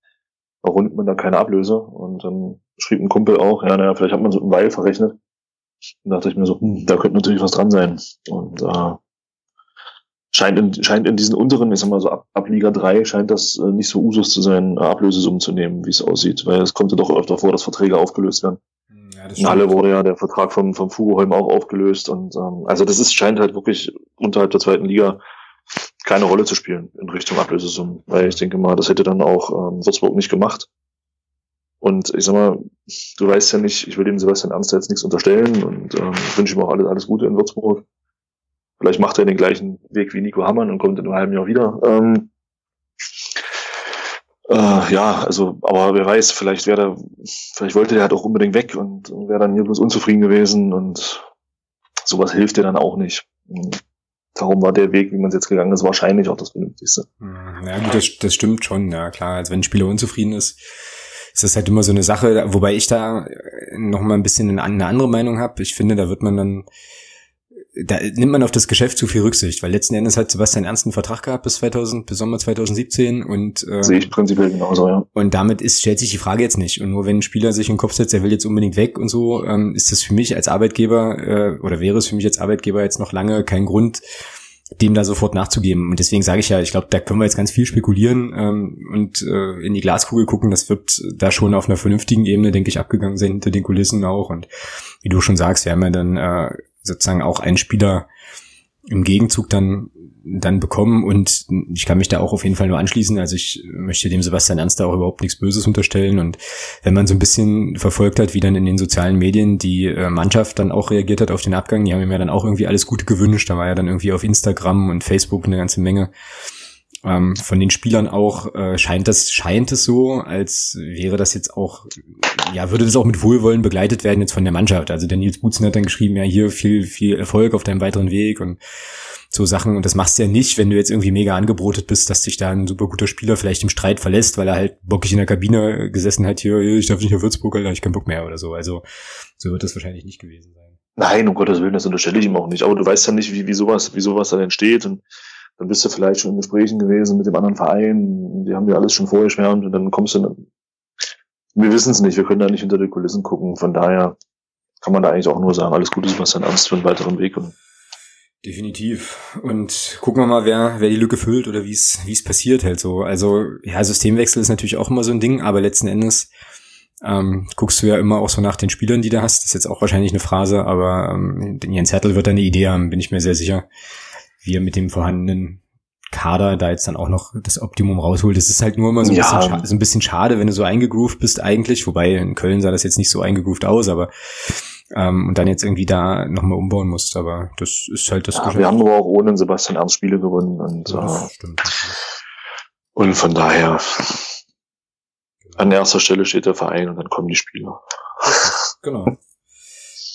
Warum nimmt man da keine Ablöse? Und dann schrieb ein Kumpel auch, ja, naja, vielleicht hat man so einen Weil verrechnet. Dachte ich mir so, hm, da könnte natürlich was dran sein. Und äh, scheint, in, scheint in diesen unteren, ich sag mal so ab, ab Liga 3, scheint das äh, nicht so Usus zu sein, Ablösesummen zu nehmen, wie es aussieht. Weil es kommt ja doch öfter vor, dass Verträge aufgelöst werden. Ja, in Halle wurde ja der Vertrag vom, vom Fugoholm auch aufgelöst. Und ähm, also das ist, scheint halt wirklich unterhalb der zweiten Liga keine Rolle zu spielen in Richtung Ablösesummen. Weil ich denke mal, das hätte dann auch ähm, Würzburg nicht gemacht. Und ich sag mal, du weißt ja nicht, ich will dem Sebastian Ernst jetzt nichts unterstellen und ähm, wünsche ihm auch alles, alles Gute in Würzburg. Vielleicht macht er den gleichen Weg wie Nico Hammann und kommt in einem halben Jahr wieder. Ähm, äh, ja, also, aber wer weiß, vielleicht wäre der, vielleicht wollte der halt auch unbedingt weg und, wäre dann hier bloß unzufrieden gewesen und sowas hilft dir dann auch nicht. Darum war der Weg, wie man es jetzt gegangen ist, wahrscheinlich auch das Vernünftigste. Ja, gut, das, das stimmt schon, ja klar. Also wenn ein Spieler unzufrieden ist, ist das halt immer so eine Sache, wobei ich da noch mal ein bisschen eine andere Meinung habe. Ich finde, da wird man dann da nimmt man auf das Geschäft zu viel Rücksicht, weil letzten Endes hat Sebastian Ernst einen Vertrag gehabt bis 2000, bis Sommer 2017 und ähm, sehe ich prinzipiell genauso, ja. Und damit ist stellt sich die Frage jetzt nicht. Und nur wenn ein Spieler sich in den Kopf setzt, er will jetzt unbedingt weg und so, ähm, ist das für mich als Arbeitgeber äh, oder wäre es für mich als Arbeitgeber jetzt noch lange kein Grund, dem da sofort nachzugeben. Und deswegen sage ich ja, ich glaube, da können wir jetzt ganz viel spekulieren ähm, und äh, in die Glaskugel gucken. Das wird da schon auf einer vernünftigen Ebene, denke ich, abgegangen sein, hinter den Kulissen auch. Und wie du schon sagst, wir haben ja dann äh, sozusagen auch einen Spieler im Gegenzug dann dann bekommen und ich kann mich da auch auf jeden Fall nur anschließen. Also ich möchte dem Sebastian Ernst da auch überhaupt nichts Böses unterstellen und wenn man so ein bisschen verfolgt hat, wie dann in den sozialen Medien die äh, Mannschaft dann auch reagiert hat auf den Abgang, die haben ihm ja dann auch irgendwie alles Gute gewünscht. Da war ja dann irgendwie auf Instagram und Facebook eine ganze Menge ähm, von den Spielern auch äh, scheint das scheint es so, als wäre das jetzt auch ja würde das auch mit Wohlwollen begleitet werden jetzt von der Mannschaft. Also der Nils Butzen hat dann geschrieben, ja hier viel viel Erfolg auf deinem weiteren Weg und so Sachen. Und das machst du ja nicht, wenn du jetzt irgendwie mega angebrotet bist, dass dich da ein super guter Spieler vielleicht im Streit verlässt, weil er halt bockig in der Kabine gesessen hat, hier, ich darf nicht nach Würzburg, Alter, ich keinen Bock mehr oder so. Also so wird das wahrscheinlich nicht gewesen sein. Nein, um Gottes Willen, das unterstelle ich ihm auch nicht. Aber du weißt ja nicht, wie, wie sowas, wie sowas dann entsteht. Und dann bist du vielleicht schon in Gesprächen gewesen mit dem anderen Verein. Die haben dir alles schon vorher schwärmt und dann kommst du. Wir wissen es nicht, wir können da nicht hinter die Kulissen gucken. Von daher kann man da eigentlich auch nur sagen, alles Gute, Sebastian Ernst, für einen weiteren Weg. Und Definitiv. Und gucken wir mal, wer, wer die Lücke füllt oder wie es, wie es passiert halt so. Also, ja, Systemwechsel ist natürlich auch immer so ein Ding, aber letzten Endes ähm, guckst du ja immer auch so nach den Spielern, die du hast. Das ist jetzt auch wahrscheinlich eine Phrase, aber ähm, Jens Hertel wird da eine Idee haben, bin ich mir sehr sicher, wie er mit dem vorhandenen Kader da jetzt dann auch noch das Optimum rausholt. Das ist halt nur immer so ein, ja. bisschen, so ein bisschen schade, wenn du so eingegroovt bist eigentlich, wobei in Köln sah das jetzt nicht so eingegroovt aus, aber ähm, und dann jetzt irgendwie da nochmal umbauen musst. Aber das ist halt das. Ja, wir haben aber auch ohne Sebastian Ernst Spiele gewonnen und, ja, äh, stimmt. und von daher an erster Stelle steht der Verein und dann kommen die Spieler. Genau.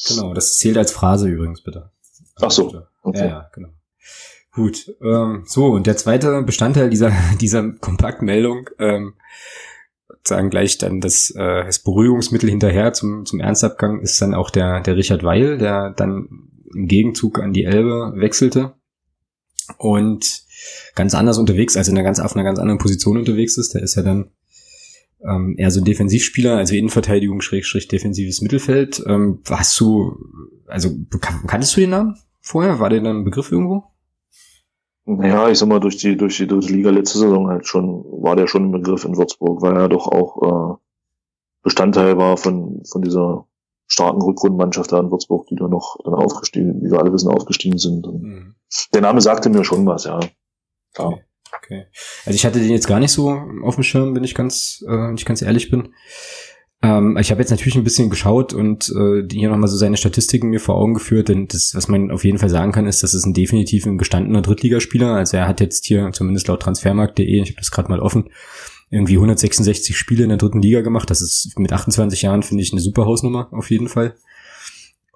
Genau, das zählt als Phrase übrigens bitte. Ach so. Okay. Ja, ja, genau. Gut. Ähm, so, und der zweite Bestandteil dieser, dieser Kompaktmeldung ähm, sagen gleich dann das, äh, das Beruhigungsmittel hinterher zum, zum Ernstabgang ist dann auch der, der Richard Weil, der dann im Gegenzug an die Elbe wechselte und ganz anders unterwegs, also in einer ganz, auf einer ganz anderen Position unterwegs ist. Der ist ja dann ähm, eher so ein Defensivspieler, also Innenverteidigung, Schrägstrich, defensives Mittelfeld. Ähm, hast du, also kanntest du den Namen vorher? War der dann ein Begriff irgendwo? Ja, ich sag mal, durch die, durch die dritte Liga letzte Saison halt schon, war der schon ein Begriff in Würzburg, weil er doch auch äh, Bestandteil war von, von dieser starken Rückrundenmannschaft da in Würzburg, die da noch dann aufgestiegen, wie wir alle wissen, aufgestiegen sind. Mhm. Der Name sagte mir schon was, ja. Klar. Okay. okay. Also ich hatte den jetzt gar nicht so auf dem Schirm, wenn ich ganz, äh, wenn ich ganz ehrlich bin. Ähm, ich habe jetzt natürlich ein bisschen geschaut und äh, hier nochmal so seine Statistiken mir vor Augen geführt, denn das, was man auf jeden Fall sagen kann, ist, dass es ein definitiv ein gestandener Drittligaspieler. Also er hat jetzt hier, zumindest laut transfermarkt.de, ich habe das gerade mal offen, irgendwie 166 Spiele in der dritten Liga gemacht. Das ist mit 28 Jahren, finde ich, eine super Hausnummer auf jeden Fall.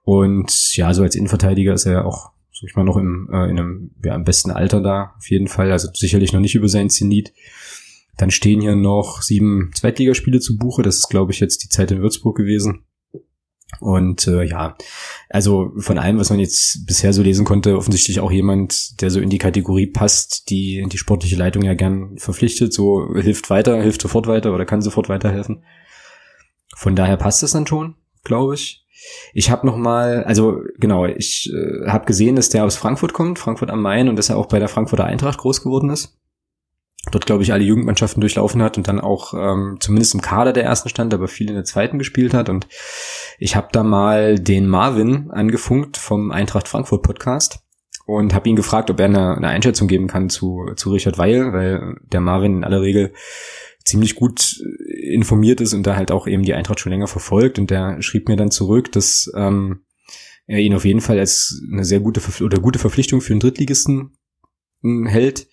Und ja, so als Innenverteidiger ist er ja auch, sag ich mal, noch im, äh, in einem ja, im besten Alter da, auf jeden Fall. Also sicherlich noch nicht über sein Zenit. Dann stehen hier noch sieben Zweitligaspiele zu Buche. Das ist, glaube ich, jetzt die Zeit in Würzburg gewesen. Und äh, ja, also von allem, was man jetzt bisher so lesen konnte, offensichtlich auch jemand, der so in die Kategorie passt, die die sportliche Leitung ja gern verpflichtet, so hilft weiter, hilft sofort weiter oder kann sofort weiterhelfen. Von daher passt es dann schon, glaube ich. Ich habe noch mal, also genau, ich äh, habe gesehen, dass der aus Frankfurt kommt, Frankfurt am Main, und dass er auch bei der Frankfurter Eintracht groß geworden ist dort, glaube ich, alle Jugendmannschaften durchlaufen hat und dann auch ähm, zumindest im Kader der ersten stand, aber viel in der zweiten gespielt hat. Und ich habe da mal den Marvin angefunkt vom Eintracht Frankfurt Podcast und habe ihn gefragt, ob er eine, eine Einschätzung geben kann zu, zu Richard Weil, weil der Marvin in aller Regel ziemlich gut informiert ist und da halt auch eben die Eintracht schon länger verfolgt. Und der schrieb mir dann zurück, dass ähm, er ihn auf jeden Fall als eine sehr gute oder gute Verpflichtung für einen Drittligisten hm, hält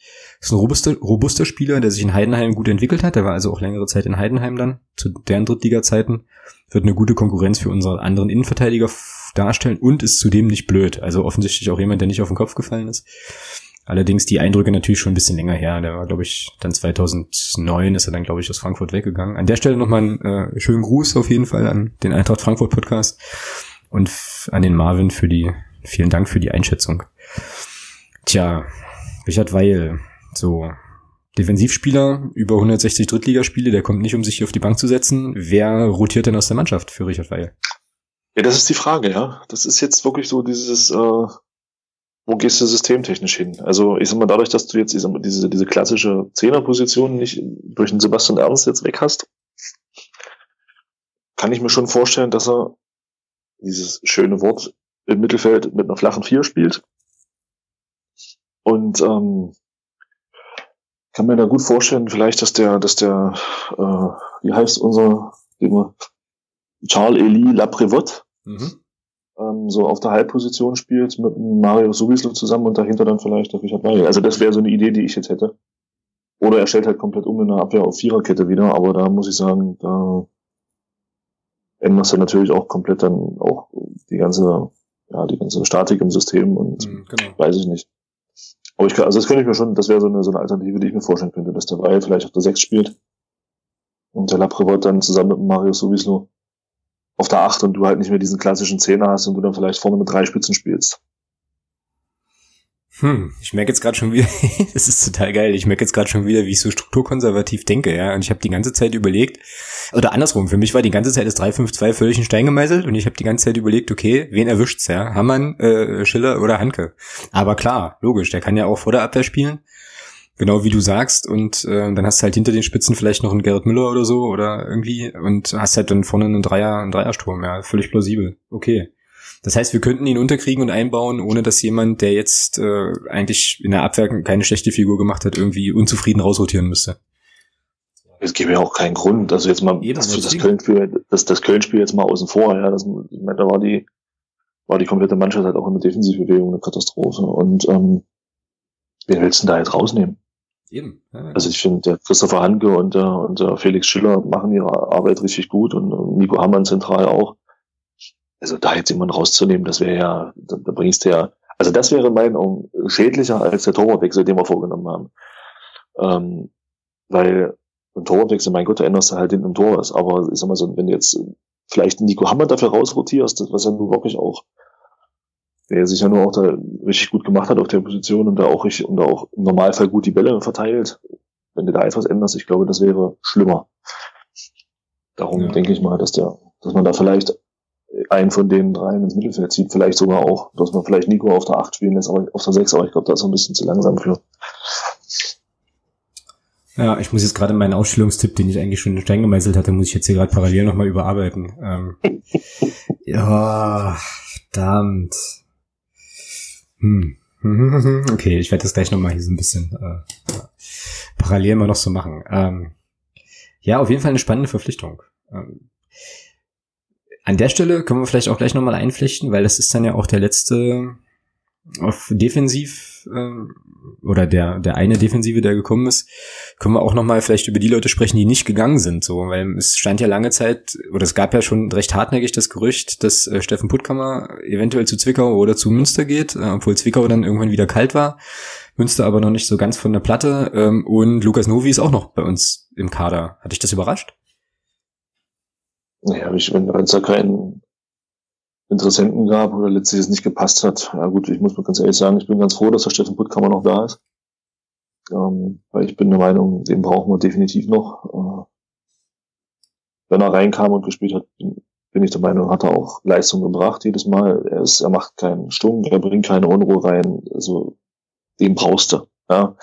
ist ein robuster, robuster Spieler, der sich in Heidenheim gut entwickelt hat. Der war also auch längere Zeit in Heidenheim dann, zu deren Drittliga-Zeiten. Wird eine gute Konkurrenz für unsere anderen Innenverteidiger darstellen und ist zudem nicht blöd. Also offensichtlich auch jemand, der nicht auf den Kopf gefallen ist. Allerdings die Eindrücke natürlich schon ein bisschen länger her. Der war, glaube ich, dann 2009 ist er dann, glaube ich, aus Frankfurt weggegangen. An der Stelle nochmal einen äh, schönen Gruß auf jeden Fall an den Eintracht Frankfurt Podcast und an den Marvin für die, vielen Dank für die Einschätzung. Tja, Richard Weil, so, Defensivspieler, über 160 Drittligaspiele, der kommt nicht, um sich hier auf die Bank zu setzen. Wer rotiert denn aus der Mannschaft für Richard Weil? Ja, das ist die Frage, ja. Das ist jetzt wirklich so dieses, äh, wo gehst du systemtechnisch hin? Also ich sag mal, dadurch, dass du jetzt ich sag mal, diese, diese klassische Zehnerposition nicht durch den Sebastian Ernst jetzt weg hast, kann ich mir schon vorstellen, dass er dieses schöne Wort im Mittelfeld mit einer flachen Vier spielt. Und ähm, kann mir da gut vorstellen, vielleicht, dass der, dass der, äh, wie heißt unser Charles Elie Laprevot, mhm ähm, so auf der Halbposition spielt mit Mario Subislo zusammen und dahinter dann vielleicht der Richard Weigel. Also das wäre so eine Idee, die ich jetzt hätte. Oder er stellt halt komplett um in der Abwehr auf Viererkette wieder, aber da muss ich sagen, da änderst du natürlich auch komplett dann auch die ganze, ja, die ganze Statik im System und mhm, genau. weiß ich nicht. Aber ich kann, also das könnte ich mir schon, das wäre so eine, so eine Alternative, die ich mir vorstellen könnte, dass der Weil vielleicht auf der 6 spielt und der Laprevot dann zusammen mit Mario Subislo auf der 8 und du halt nicht mehr diesen klassischen Zehner hast und du dann vielleicht vorne mit drei Spitzen spielst. Hm, ich merke jetzt gerade schon wieder, das ist total geil, ich merke jetzt gerade schon wieder, wie ich so strukturkonservativ denke, ja. Und ich habe die ganze Zeit überlegt, oder andersrum, für mich war die ganze Zeit das 352 völlig in Stein gemeißelt und ich habe die ganze Zeit überlegt, okay, wen erwischt's, ja? Hammann, äh, Schiller oder Hanke? Aber klar, logisch, der kann ja auch vor der Abwehr spielen. Genau wie du sagst, und äh, dann hast du halt hinter den Spitzen vielleicht noch einen Gerrit Müller oder so oder irgendwie und hast halt dann vorne einen Dreier, einen Dreiersturm, ja, völlig plausibel. Okay. Das heißt, wir könnten ihn unterkriegen und einbauen, ohne dass jemand, der jetzt äh, eigentlich in der Abwehr keine schlechte Figur gemacht hat, irgendwie unzufrieden rausrotieren müsste. Es gäbe ja auch keinen Grund. Also jetzt mal Eben, das, das Köln-Spiel, das, das Köln-Spiel jetzt mal außen vor, ja. Das, ich meine, da war die, war die komplette Mannschaft halt auch in der Defensivbewegung eine Katastrophe. Und ähm, wen willst du denn da jetzt rausnehmen? Eben. Ja, also ich finde, der Christopher Hanke und der, und der Felix Schiller machen ihre Arbeit richtig gut und Nico Hammann zentral auch. Also da jetzt jemand rauszunehmen, das wäre ja, da, da bringst du ja, also das wäre in meinen Augen schädlicher als der Torwartwechsel, den wir vorgenommen haben. Ähm, weil ein Torwartwechsel, mein Gott, da änderst du halt hinten im Tor was. Aber ich sag mal so, wenn du jetzt vielleicht Nico Hammann dafür rausrotierst, was ja nun wirklich auch der sich ja nur auch da richtig gut gemacht hat auf der Position und da auch richtig, und da auch im Normalfall gut die Bälle verteilt. Wenn du da etwas änderst, ich glaube, das wäre schlimmer. Darum ja. denke ich mal, dass der, dass man da vielleicht einen von den dreien ins Mittelfeld zieht, vielleicht sogar auch, dass man vielleicht Nico auf der 8 spielen lässt, aber auf der 6, aber ich glaube, da ist er ein bisschen zu langsam für. Ja, ich muss jetzt gerade meinen Ausstellungstipp, den ich eigentlich schon in Stein gemeißelt hatte, muss ich jetzt hier gerade parallel nochmal überarbeiten. Ähm, ja, verdammt. Hm. Okay, ich werde das gleich nochmal hier so ein bisschen äh, parallel mal noch so machen. Ähm, ja, auf jeden Fall eine spannende Verpflichtung. Ähm, an der Stelle können wir vielleicht auch gleich nochmal einpflichten, weil das ist dann ja auch der letzte auf defensiv äh, oder der der eine Defensive, der gekommen ist, können wir auch noch mal vielleicht über die Leute sprechen, die nicht gegangen sind, so, weil es stand ja lange Zeit oder es gab ja schon recht hartnäckig das Gerücht, dass äh, Steffen Puttkammer eventuell zu Zwickau oder zu Münster geht, äh, obwohl Zwickau dann irgendwann wieder kalt war, Münster aber noch nicht so ganz von der Platte ähm, und Lukas Novi ist auch noch bei uns im Kader. Hat dich das überrascht? Naja, wenn es da keinen Interessenten gab oder letztlich es nicht gepasst hat. Ja gut, ich muss mal ganz ehrlich sagen, ich bin ganz froh, dass der Steffen Puttkammer noch da ist. Ähm, weil ich bin der Meinung, den brauchen wir definitiv noch. Äh, wenn er reinkam und gespielt hat, bin, ich der Meinung, hat er auch Leistung gebracht jedes Mal. Er ist, er macht keinen Stunk, er bringt keine Unruhe rein. Also den brauchst du. Ja.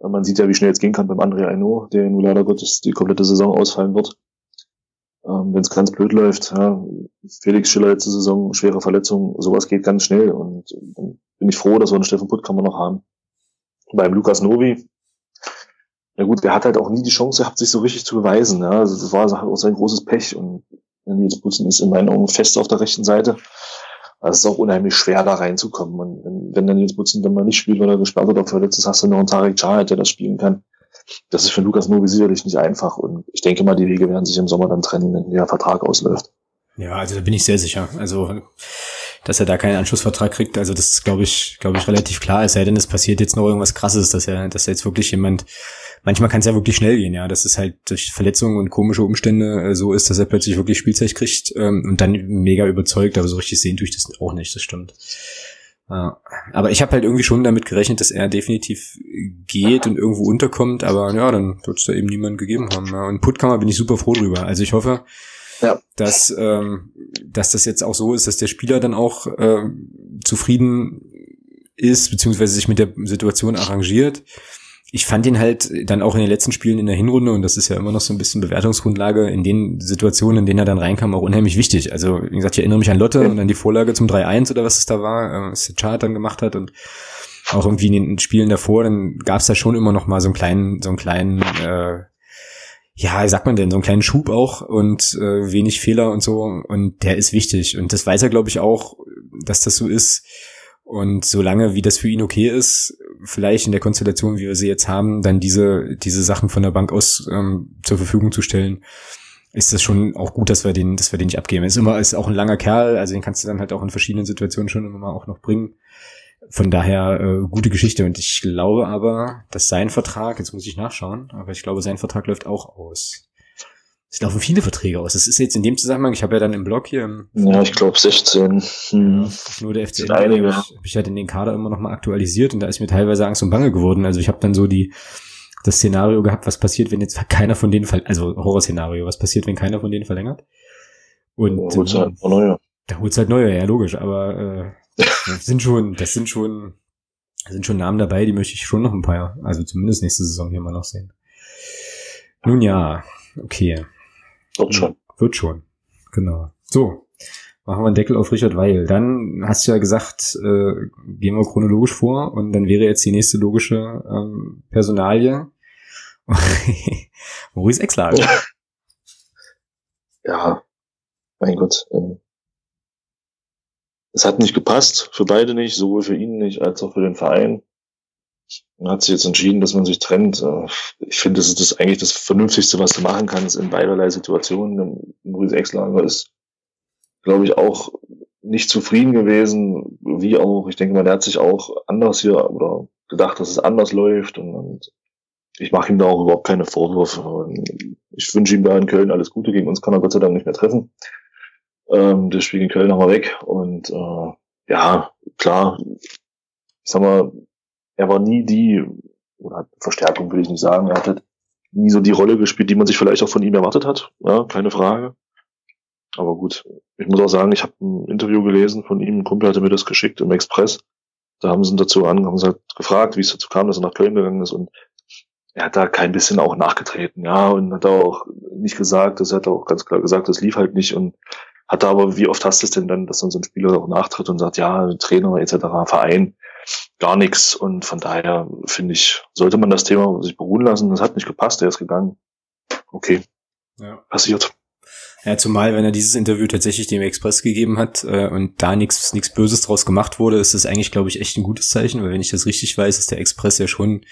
Man sieht ja, wie schnell es gehen kann beim André Aino, der nun leider Gottes die komplette Saison ausfallen wird. Ähm, Wenn es ganz blöd läuft, ja, Felix Schiller letzte Saison, schwere Verletzung, sowas geht ganz schnell. Und dann bin ich froh, dass wir einen Steffen Puttkammer noch haben. Beim Lukas Novi, ja gut, der hat halt auch nie die Chance gehabt, sich so richtig zu beweisen. Ja. Also das war auch sein großes Pech. Und Nils Butzen ist in meinen Augen fest auf der rechten Seite. Also es ist auch unheimlich schwer, da reinzukommen. Und wenn, wenn Nils Butzen dann mal nicht spielt, weil er gesperrt oder verletzt ist, hast du noch einen Tarek Chahat, der das spielen kann das ist für Lukas Novi sicherlich nicht einfach und ich denke mal, die Wege werden sich im Sommer dann trennen, wenn der Vertrag ausläuft. Ja, also da bin ich sehr sicher. Also, dass er da keinen Anschlussvertrag kriegt, also das ist, glaube ich, glaube ich, relativ klar. Es sei denn, es passiert jetzt noch irgendwas krasses, dass er, dass er jetzt wirklich jemand, manchmal kann es ja wirklich schnell gehen, ja, dass es halt durch Verletzungen und komische Umstände äh, so ist, dass er plötzlich wirklich Spielzeit kriegt ähm, und dann mega überzeugt, aber so richtig sehen tue ich das auch nicht, das stimmt. Ja. Aber ich habe halt irgendwie schon damit gerechnet, dass er definitiv geht und irgendwo unterkommt, aber ja, dann wird es da eben niemanden gegeben haben. Ja. Und Puttkammer bin ich super froh drüber. Also ich hoffe, ja. dass, ähm, dass das jetzt auch so ist, dass der Spieler dann auch äh, zufrieden ist, beziehungsweise sich mit der Situation arrangiert. Ich fand ihn halt dann auch in den letzten Spielen in der Hinrunde, und das ist ja immer noch so ein bisschen Bewertungsgrundlage, in den Situationen, in denen er dann reinkam, auch unheimlich wichtig. Also, wie gesagt, ich erinnere mich an Lotte ja. und an die Vorlage zum 3-1 oder was es da war, äh, was der Chart dann gemacht hat und auch irgendwie in den Spielen davor, dann gab es da schon immer noch mal so einen kleinen, so einen kleinen, äh, ja, wie sagt man denn, so einen kleinen Schub auch und äh, wenig Fehler und so. Und der ist wichtig. Und das weiß er, glaube ich, auch, dass das so ist. Und solange wie das für ihn okay ist, vielleicht in der Konstellation, wie wir sie jetzt haben, dann diese, diese Sachen von der Bank aus ähm, zur Verfügung zu stellen, ist das schon auch gut, dass wir den, dass wir den nicht abgeben. Ist immer, ist auch ein langer Kerl, also den kannst du dann halt auch in verschiedenen Situationen schon immer mal auch noch bringen. Von daher äh, gute Geschichte. Und ich glaube aber, dass sein Vertrag, jetzt muss ich nachschauen, aber ich glaube, sein Vertrag läuft auch aus. Es laufen viele Verträge aus. Das ist jetzt in dem Zusammenhang, ich habe ja dann im Blog hier. Ja, ich glaube 16. Hm. nur der FCN. Einige. Habe ich halt in den Kader immer noch mal aktualisiert und da ist mir teilweise Angst und Bange geworden. Also ich habe dann so die das Szenario gehabt, was passiert, wenn jetzt keiner von denen, also Horrorszenario, was passiert, wenn keiner von denen verlängert? Und da holt's halt neue. Da holt's halt neue, ja logisch, aber äh, das sind schon, das sind schon, sind schon Namen dabei, die möchte ich schon noch ein paar, also zumindest nächste Saison hier mal noch sehen. Nun ja, okay. Wird schon. Wird schon. Genau. So. Machen wir einen Deckel auf Richard Weil. Dann hast du ja gesagt, äh, gehen wir chronologisch vor und dann wäre jetzt die nächste logische ähm, Personalie. Maurice Exlager. Ja, mein Gott. Ähm, es hat nicht gepasst, für beide nicht, sowohl für ihn nicht als auch für den Verein. Hat sich jetzt entschieden, dass man sich trennt. Äh, ich finde, das ist das eigentlich das Vernünftigste, was du machen kannst in beiderlei Situationen. Maurice Exlager ist, glaube ich, auch nicht zufrieden gewesen, wie auch, ich denke mal, der hat sich auch anders hier oder gedacht, dass es anders läuft und, und ich mache ihm da auch überhaupt keine Vorwürfe. Ich wünsche ihm da in Köln alles Gute. Gegen uns kann er Gott sei Dank nicht mehr treffen. Ähm, das Spiel in Köln haben wir weg. Und äh, ja, klar, ich sag mal, er war nie die, oder Verstärkung will ich nicht sagen, er hat nie so die Rolle gespielt, die man sich vielleicht auch von ihm erwartet hat. Ja, keine Frage. Aber gut, ich muss auch sagen, ich habe ein Interview gelesen von ihm, ein Kumpel hatte mir das geschickt im Express. Da haben sie ihn dazu an, haben sie halt gefragt, wie es dazu kam, dass er nach Köln gegangen ist und er hat da kein bisschen auch nachgetreten, ja, und hat auch nicht gesagt, das hat auch ganz klar gesagt, das lief halt nicht und hat da aber, wie oft hast du es denn dann, dass dann so ein Spieler auch nachtritt und sagt, ja, Trainer etc., Verein, gar nichts. Und von daher finde ich, sollte man das Thema sich beruhen lassen. Das hat nicht gepasst, er ist gegangen. Okay. Ja. Passiert. Ja, zumal, wenn er dieses Interview tatsächlich dem Express gegeben hat äh, und da nichts nichts Böses draus gemacht wurde, ist das eigentlich, glaube ich, echt ein gutes Zeichen, weil wenn ich das richtig weiß, ist der Express ja schon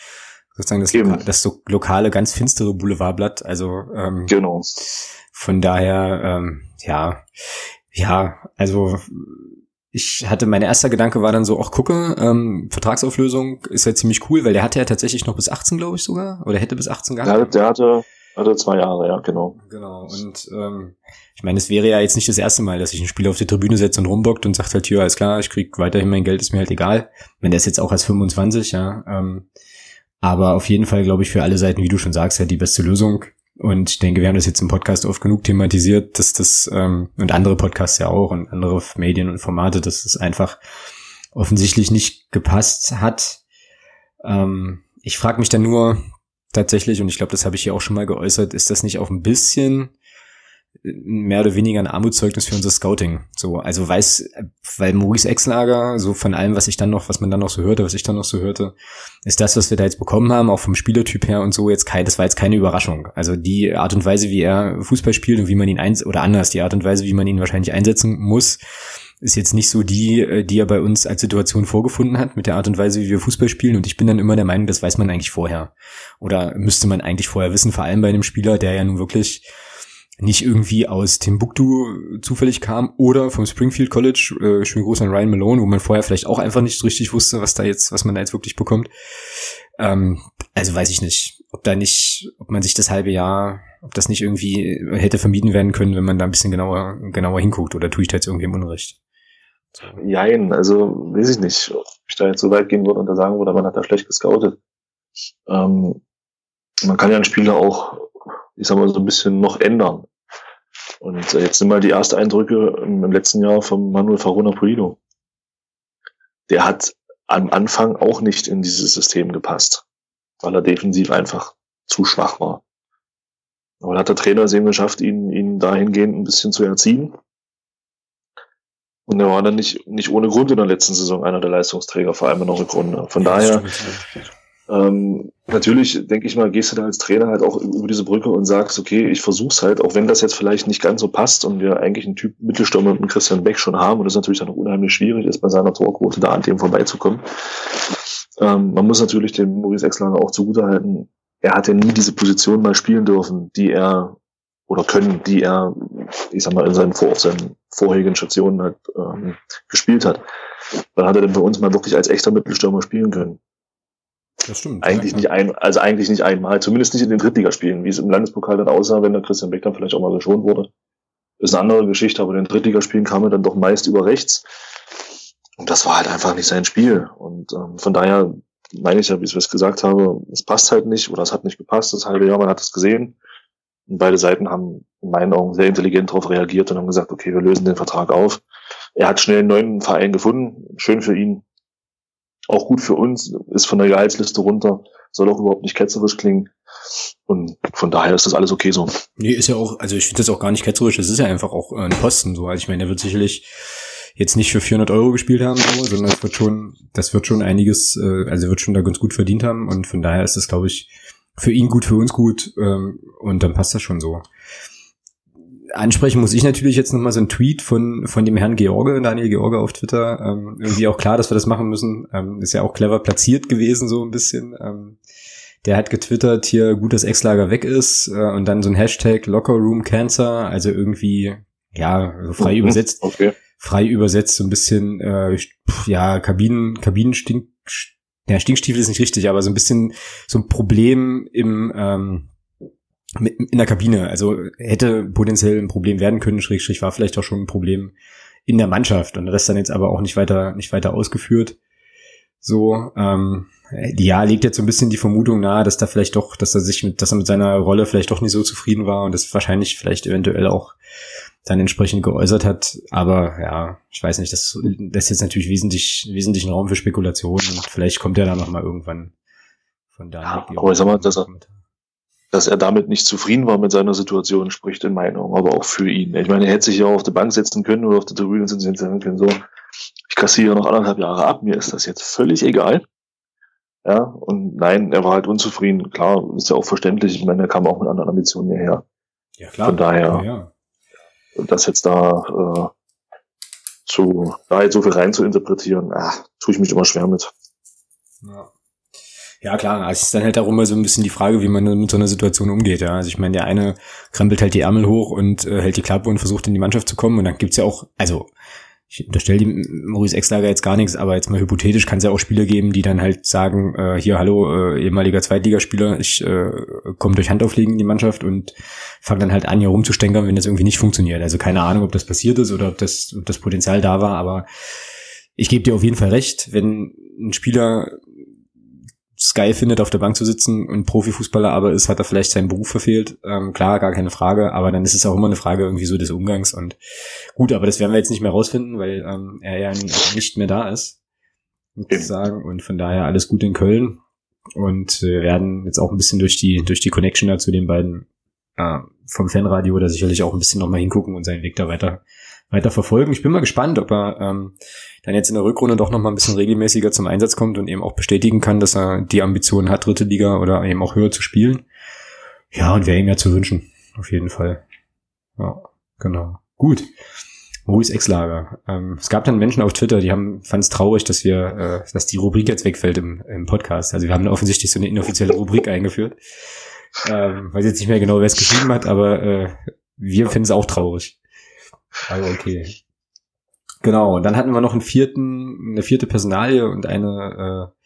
sozusagen das, Loka das so lokale, ganz finstere Boulevardblatt. Also ähm, genau. Von daher, ähm, ja, ja, also ich hatte, mein erster Gedanke war dann so, ach gucke, ähm, Vertragsauflösung ist ja ziemlich cool, weil der hatte ja tatsächlich noch bis 18, glaube ich sogar, oder hätte bis 18 gehabt. Ja, der hatte, hatte zwei Jahre, ja, genau. Genau, und ähm, ich meine, es wäre ja jetzt nicht das erste Mal, dass sich ein Spieler auf die Tribüne setzt und rumbockt und sagt halt, hier, alles klar, ich krieg weiterhin mein Geld, ist mir halt egal. Wenn der ist jetzt auch als 25, ja. Ähm, aber auf jeden Fall, glaube ich, für alle Seiten, wie du schon sagst, ja die beste Lösung. Und ich denke, wir haben das jetzt im Podcast oft genug thematisiert, dass das, ähm, und andere Podcasts ja auch und andere Medien und Formate, dass es einfach offensichtlich nicht gepasst hat. Ähm, ich frage mich dann nur tatsächlich, und ich glaube, das habe ich hier auch schon mal geäußert, ist das nicht auch ein bisschen mehr oder weniger ein Armutszeugnis für unser Scouting. So, also weiß, weil Maurice Exlager, so von allem, was ich dann noch, was man dann noch so hörte, was ich dann noch so hörte, ist das, was wir da jetzt bekommen haben, auch vom Spielertyp her und so, jetzt kein, das war jetzt keine Überraschung. Also die Art und Weise, wie er Fußball spielt und wie man ihn eins oder anders, die Art und Weise, wie man ihn wahrscheinlich einsetzen muss, ist jetzt nicht so die, äh, die er bei uns als Situation vorgefunden hat, mit der Art und Weise, wie wir Fußball spielen. Und ich bin dann immer der Meinung, das weiß man eigentlich vorher. Oder müsste man eigentlich vorher wissen, vor allem bei einem Spieler, der ja nun wirklich nicht irgendwie aus Timbuktu zufällig kam oder vom Springfield College, äh, schönen Gruß an Ryan Malone, wo man vorher vielleicht auch einfach nicht richtig wusste, was da jetzt, was man da jetzt wirklich bekommt. Ähm, also weiß ich nicht, ob da nicht, ob man sich das halbe Jahr, ob das nicht irgendwie hätte vermieden werden können, wenn man da ein bisschen genauer, genauer hinguckt oder tue ich da jetzt irgendwie im Unrecht? So. Jein, also weiß ich nicht, ob ich da jetzt so weit gehen würde und da sagen würde, man hat da schlecht gescoutet. Ähm, man kann ja einen Spieler auch, ich sag mal, so ein bisschen noch ändern. Und äh, jetzt sind mal die ersten Eindrücke im letzten Jahr von Manuel Farona Pulido. Der hat am Anfang auch nicht in dieses System gepasst, weil er defensiv einfach zu schwach war. Aber hat der Trainer es eben geschafft, ihn, ihn dahingehend ein bisschen zu erziehen. Und er war dann nicht, nicht ohne Grund in der letzten Saison einer der Leistungsträger, vor allem in der Rückrunde. Von daher, ähm, natürlich, denke ich mal, gehst du da als Trainer halt auch über diese Brücke und sagst, okay, ich versuch's halt, auch wenn das jetzt vielleicht nicht ganz so passt und wir eigentlich einen Typ Mittelstürmer mit Christian Beck schon haben und es natürlich dann auch unheimlich schwierig ist, bei seiner Torquote da an dem vorbeizukommen. Ähm, man muss natürlich dem Maurice Exlanger auch zugutehalten, er hat ja nie diese Position mal spielen dürfen, die er oder können, die er, ich sag mal, in seinen, auf seinen vorherigen Stationen halt ähm, gespielt hat. Dann hat er denn bei uns mal wirklich als echter Mittelstürmer spielen können. Das stimmt. Eigentlich nicht ein, also eigentlich nicht einmal, zumindest nicht in den Drittligaspielen, wie es im Landespokal dann aussah, wenn der Christian Beck dann vielleicht auch mal geschont wurde. Ist eine andere Geschichte, aber in den Drittligaspielen kam er dann doch meist über rechts. Und das war halt einfach nicht sein Spiel. Und ähm, von daher meine ich ja, wie ich es gesagt habe, es passt halt nicht oder es hat nicht gepasst, das halbe Jahr, man hat es gesehen. Und beide Seiten haben in meinen Augen sehr intelligent darauf reagiert und haben gesagt, okay, wir lösen den Vertrag auf. Er hat schnell einen neuen Verein gefunden, schön für ihn, auch gut für uns, ist von der Gehaltsliste runter, soll auch überhaupt nicht ketzerisch klingen. Und von daher ist das alles okay so. Nee, ist ja auch, also ich finde das auch gar nicht ketzerisch, es ist ja einfach auch ein Posten so. Also ich meine, er wird sicherlich jetzt nicht für 400 Euro gespielt haben, so, sondern es wird schon, das wird schon einiges, äh, also wird schon da ganz gut verdient haben und von daher ist das, glaube ich, für ihn gut, für uns gut ähm, und dann passt das schon so. Ansprechen muss ich natürlich jetzt nochmal so ein Tweet von, von dem Herrn George, Daniel George auf Twitter. Ähm, irgendwie auch klar, dass wir das machen müssen. Ähm, ist ja auch clever platziert gewesen, so ein bisschen. Ähm, der hat getwittert, hier gut, dass Ex-Lager weg ist äh, und dann so ein Hashtag Locker Room Cancer, also irgendwie, ja, so frei mhm, übersetzt. Okay frei übersetzt so ein bisschen, äh, ja, Kabinen, Kabinenstink, ja, Stinkstiefel ist nicht richtig, aber so ein bisschen so ein Problem im, ähm, mit, in der Kabine. Also hätte potenziell ein Problem werden können, Schrägstrich war vielleicht auch schon ein Problem in der Mannschaft und das dann jetzt aber auch nicht weiter, nicht weiter ausgeführt. So, ähm, ja, legt jetzt so ein bisschen die Vermutung nahe, dass da vielleicht doch, dass er sich mit, dass er mit seiner Rolle vielleicht doch nicht so zufrieden war und das wahrscheinlich vielleicht eventuell auch dann entsprechend geäußert hat. Aber ja, ich weiß nicht, das lässt jetzt natürlich wesentlich, wesentlichen Raum für Spekulationen und vielleicht kommt er dann nochmal irgendwann von da. Ja, aber ich sag mal, dass er, dass er damit nicht zufrieden war mit seiner Situation, spricht in meinen Augen, aber auch für ihn. Ich meine, er hätte sich ja auch auf der Bank setzen können oder auf der Tribüne sitzen können, so, ich kassiere noch anderthalb Jahre ab, mir ist das jetzt völlig egal. Ja, und nein, er war halt unzufrieden. Klar, ist ja auch verständlich. Ich meine, er kam auch mit anderen Ambitionen hierher. Ja, klar. Von daher, ja, ja das jetzt da äh, zu, da jetzt so viel rein zu interpretieren, ah, tue ich mich immer schwer mit. Ja. Ja, klar, es ist dann halt auch immer so ein bisschen die Frage, wie man mit so einer Situation umgeht. Ja. Also ich meine, der eine krempelt halt die Ärmel hoch und äh, hält die Klappe und versucht in die Mannschaft zu kommen. Und dann gibt's ja auch, also ich unterstelle dem Maurice Exlager jetzt gar nichts, aber jetzt mal hypothetisch kann es ja auch Spieler geben, die dann halt sagen, äh, hier, hallo, äh, ehemaliger Zweitligaspieler, ich äh, komme durch Handauflegen in die Mannschaft und fange dann halt an, hier rumzustänkern, wenn das irgendwie nicht funktioniert. Also keine Ahnung, ob das passiert ist oder ob das, ob das Potenzial da war, aber ich gebe dir auf jeden Fall recht, wenn ein Spieler es geil findet, auf der Bank zu sitzen und Profifußballer aber ist, hat er vielleicht seinen Beruf verfehlt. Ähm, klar, gar keine Frage, aber dann ist es auch immer eine Frage irgendwie so des Umgangs und gut, aber das werden wir jetzt nicht mehr rausfinden, weil ähm, er ja nicht mehr da ist, sozusagen und von daher alles gut in Köln und wir werden jetzt auch ein bisschen durch die durch die Connection da zu den beiden äh, vom Fanradio da sicherlich auch ein bisschen nochmal hingucken und seinen Weg da weiter weiter verfolgen. Ich bin mal gespannt, ob er ähm, dann jetzt in der Rückrunde doch noch mal ein bisschen regelmäßiger zum Einsatz kommt und eben auch bestätigen kann, dass er die Ambitionen hat, dritte Liga oder eben auch höher zu spielen. Ja, und wäre ihm ja zu wünschen, auf jeden Fall. Ja, genau. Gut. Maurice Exlager. Ähm, es gab dann Menschen auf Twitter, die haben fand es traurig, dass wir, äh, dass die Rubrik jetzt wegfällt im, im Podcast. Also wir haben offensichtlich so eine inoffizielle Rubrik eingeführt. Ähm, weiß jetzt nicht mehr genau, wer es geschrieben hat, aber äh, wir finden es auch traurig. Also okay. Genau, dann hatten wir noch einen vierten, eine vierte Personalie und eine äh,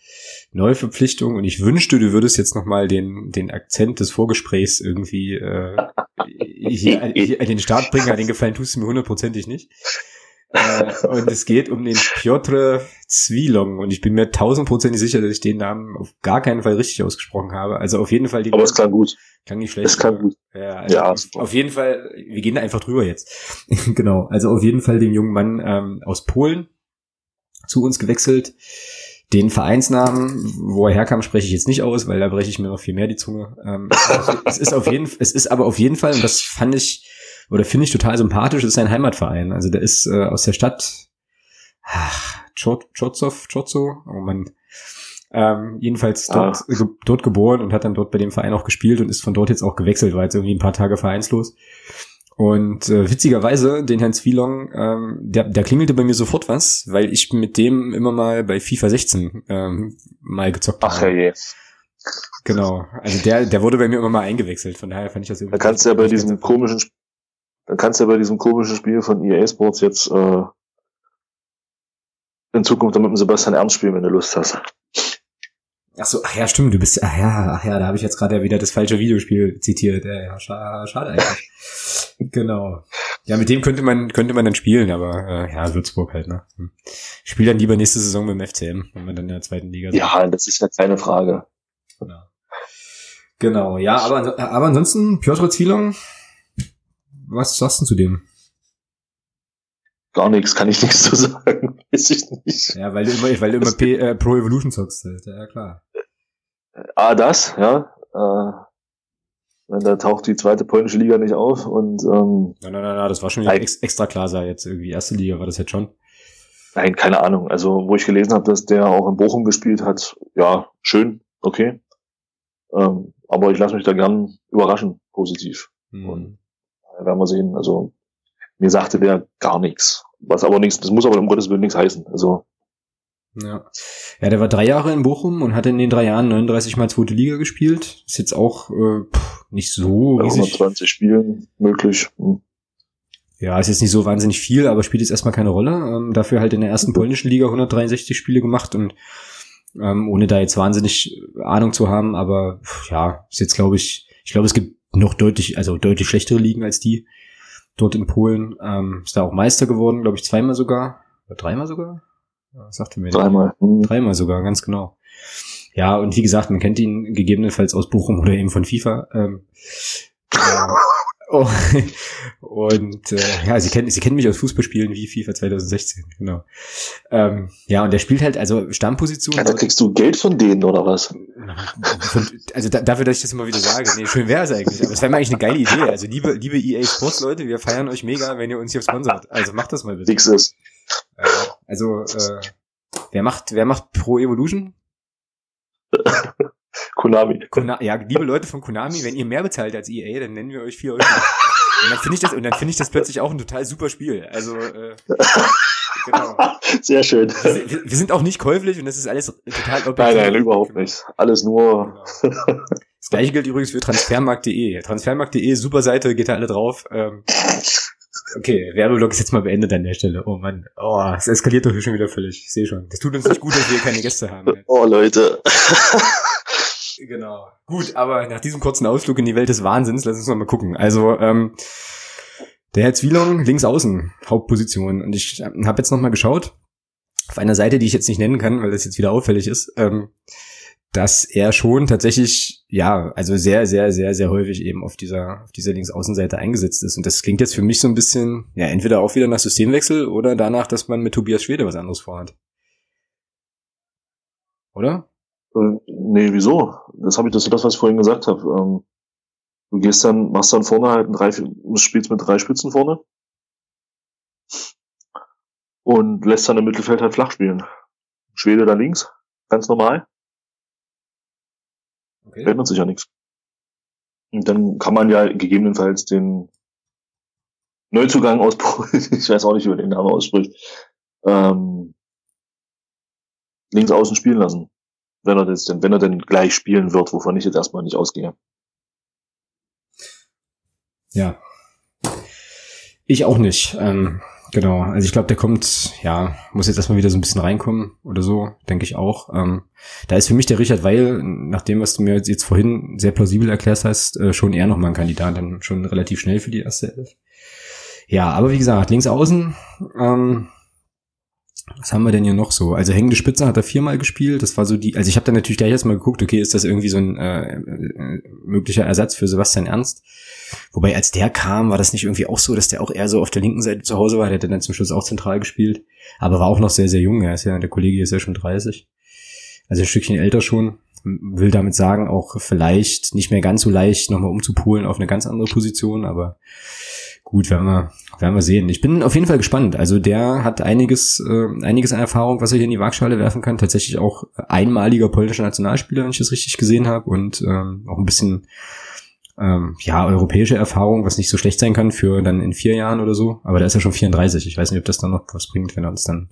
Neuverpflichtung. Und ich wünschte, du würdest jetzt nochmal den, den Akzent des Vorgesprächs irgendwie äh, hier, hier den Start bringen. Den Gefallen tust du mir hundertprozentig nicht. Äh, und es geht um den Piotr Zwilong. Und ich bin mir tausendprozentig sicher, dass ich den Namen auf gar keinen Fall richtig ausgesprochen habe. Also auf jeden Fall die. Aber es klang gut. Klang nicht schlecht. Es klang gut. Ja, also ja auf jeden Fall, wir gehen da einfach drüber jetzt. genau. Also auf jeden Fall den jungen Mann ähm, aus Polen zu uns gewechselt. Den Vereinsnamen, wo er herkam, spreche ich jetzt nicht aus, weil da breche ich mir noch viel mehr die Zunge. Ähm, es ist auf jeden, es ist aber auf jeden Fall, und das fand ich oder finde ich total sympathisch, ist sein Heimatverein. Also der ist äh, aus der Stadt ach, Chorzow, Chorzow, oh Mann. Ähm, jedenfalls dort, ah. ge dort geboren und hat dann dort bei dem Verein auch gespielt und ist von dort jetzt auch gewechselt, war jetzt irgendwie ein paar Tage vereinslos. Und äh, witzigerweise, den Herrn Zwielong, ähm, der, der klingelte bei mir sofort was, weil ich mit dem immer mal bei FIFA 16 ähm, mal gezockt habe. Ach je. Genau. Also der, der wurde bei mir immer mal eingewechselt, von daher fand ich das irgendwie. Da kannst du ja bei diesem komischen, da kannst du ja bei diesem komischen Spiel von EA Sports jetzt äh, in Zukunft mit dem Sebastian Ernst spielen, wenn du Lust hast. Ach so, ach ja, stimmt, du bist, ach ja, ach ja, da habe ich jetzt gerade ja wieder das falsche Videospiel zitiert. Ja, ja schade, schade eigentlich. genau. Ja, mit dem könnte man, könnte man dann spielen, aber äh, ja, Würzburg halt, ne? Hm. Ich spiele dann lieber nächste Saison mit dem FCM, wenn wir dann in der zweiten Liga sind. Ja, das ist ja keine Frage. Genau. Genau, ja, aber, aber ansonsten, Piotr Zwielong, was sagst du zu dem? Gar nichts, kann ich nichts zu sagen. Weiß ich nicht. Ja, weil du immer, weil du immer P, äh, Pro Evolution zockst halt. Ja, klar. Ah, das, ja. Äh, wenn da taucht die zweite polnische Liga nicht auf und ähm, Nein, nein, nein, nein das war schon wieder ex extra klar, sei jetzt irgendwie erste Liga war das jetzt schon. Nein, keine Ahnung. Also, wo ich gelesen habe, dass der auch in Bochum gespielt hat, ja, schön, okay. Ähm, aber ich lasse mich da gern überraschen, positiv. Hm. Und werden wir sehen. Also mir sagte der gar nichts. Was aber nichts, das muss aber um Gottes Willen nichts heißen. Also. Ja. Ja, der war drei Jahre in Bochum und hat in den drei Jahren 39 mal zweite Liga gespielt. Ist jetzt auch äh, pff, nicht so riesig. 120 Spielen möglich. Hm. Ja, ist jetzt nicht so wahnsinnig viel, aber spielt jetzt erstmal keine Rolle. Ähm, dafür halt in der ersten polnischen Liga 163 Spiele gemacht und ähm, ohne da jetzt wahnsinnig Ahnung zu haben, aber ja, ist jetzt glaube ich, ich glaube es gibt noch deutlich, also deutlich schlechtere Ligen als die dort in Polen. Ähm, ist da auch Meister geworden, glaube ich, zweimal sogar. Oder dreimal sogar? Was sagte mir Dreimal. Mhm. Dreimal sogar, ganz genau. Ja, und wie gesagt, man kennt ihn gegebenenfalls aus Bochum oder eben von FIFA. Ähm, äh, Oh, und äh, ja, sie kennen, sie kennen mich aus Fußballspielen wie FIFA 2016, genau. Ähm, ja, und der spielt halt also Stammposition. Ja, da kriegst du Geld von denen oder was? Also da, dafür, dass ich das immer wieder sage. Nee, schön wäre es eigentlich. Aber es wäre eigentlich eine geile Idee. Also liebe, liebe EA Sports Leute, wir feiern euch mega, wenn ihr uns hier sponsert. Also macht das mal bitte. Nix ist. Äh, also äh, wer macht, wer macht Pro Evolution? Konami. Kona ja, liebe Leute von Konami, wenn ihr mehr bezahlt als EA, dann nennen wir euch 4 Euro. Und dann finde ich das, und dann finde ich das plötzlich auch ein total super Spiel. Also, äh, genau. Sehr schön. Wir, wir, sind auch nicht käuflich und das ist alles total objektiv. Nein, nein, überhaupt genau. nicht. Alles nur. Genau. Das gleiche gilt übrigens für transfermarkt.de. Transfermarkt.de, super Seite, geht da alle drauf. Ähm, okay, Werbeblock ist jetzt mal beendet an der Stelle. Oh Mann, oh, es eskaliert doch hier schon wieder völlig. Ich sehe schon. Das tut uns nicht gut, dass wir keine Gäste haben. Oh, Leute. Genau. Gut, aber nach diesem kurzen Ausflug in die Welt des Wahnsinns, lass uns mal gucken. Also, ähm, der Herr Zwielong, links außen, Hauptposition. Und ich habe jetzt nochmal geschaut, auf einer Seite, die ich jetzt nicht nennen kann, weil das jetzt wieder auffällig ist, ähm, dass er schon tatsächlich, ja, also sehr, sehr, sehr, sehr häufig eben auf dieser, auf dieser Linksaußenseite eingesetzt ist. Und das klingt jetzt für mich so ein bisschen, ja, entweder auch wieder nach Systemwechsel oder danach, dass man mit Tobias Schwede was anderes vorhat. Oder? Äh, nee, wieso? Das habe ich, das ist das, was ich vorhin gesagt habe. Ähm, du gehst dann, machst dann vorne halt ein drei, spielst mit drei Spitzen vorne und lässt dann im Mittelfeld halt flach spielen. Schwede da links, ganz normal. Okay. Ändert sich ja nichts. Und dann kann man ja gegebenenfalls den Neuzugang aus, ich weiß auch nicht, wie man den Namen ausspricht, ähm, links außen spielen lassen wenn er das denn, wenn er denn gleich spielen wird, wovon ich jetzt erstmal nicht ausgehe. Ja. Ich auch nicht. Ähm, genau. Also ich glaube, der kommt, ja, muss jetzt erstmal wieder so ein bisschen reinkommen oder so, denke ich auch. Ähm, da ist für mich der Richard Weil, nach dem, was du mir jetzt vorhin sehr plausibel erklärt hast, äh, schon eher nochmal ein Kandidat, dann schon relativ schnell für die erste Elf. Ja, aber wie gesagt, links außen, ähm, was haben wir denn hier noch so? Also hängende Spitze hat er viermal gespielt. Das war so die, also ich habe dann natürlich gleich erstmal geguckt, okay, ist das irgendwie so ein äh, äh, möglicher Ersatz für Sebastian Ernst? Wobei als der kam, war das nicht irgendwie auch so, dass der auch eher so auf der linken Seite zu Hause war. Der hat dann zum Schluss auch zentral gespielt, aber war auch noch sehr, sehr jung. Er ist ja, der Kollege ist ja schon 30. Also ein Stückchen älter schon. Will damit sagen, auch vielleicht nicht mehr ganz so leicht nochmal umzupolen auf eine ganz andere Position, aber gut, werden wir, werden wir sehen. Ich bin auf jeden Fall gespannt. Also der hat einiges, äh, einiges an Erfahrung, was er hier in die Waagschale werfen kann. Tatsächlich auch einmaliger polnischer Nationalspieler, wenn ich das richtig gesehen habe, und ähm, auch ein bisschen ähm, ja, europäische Erfahrung, was nicht so schlecht sein kann für dann in vier Jahren oder so. Aber da ist er schon 34. Ich weiß nicht, ob das dann noch was bringt, wenn er uns dann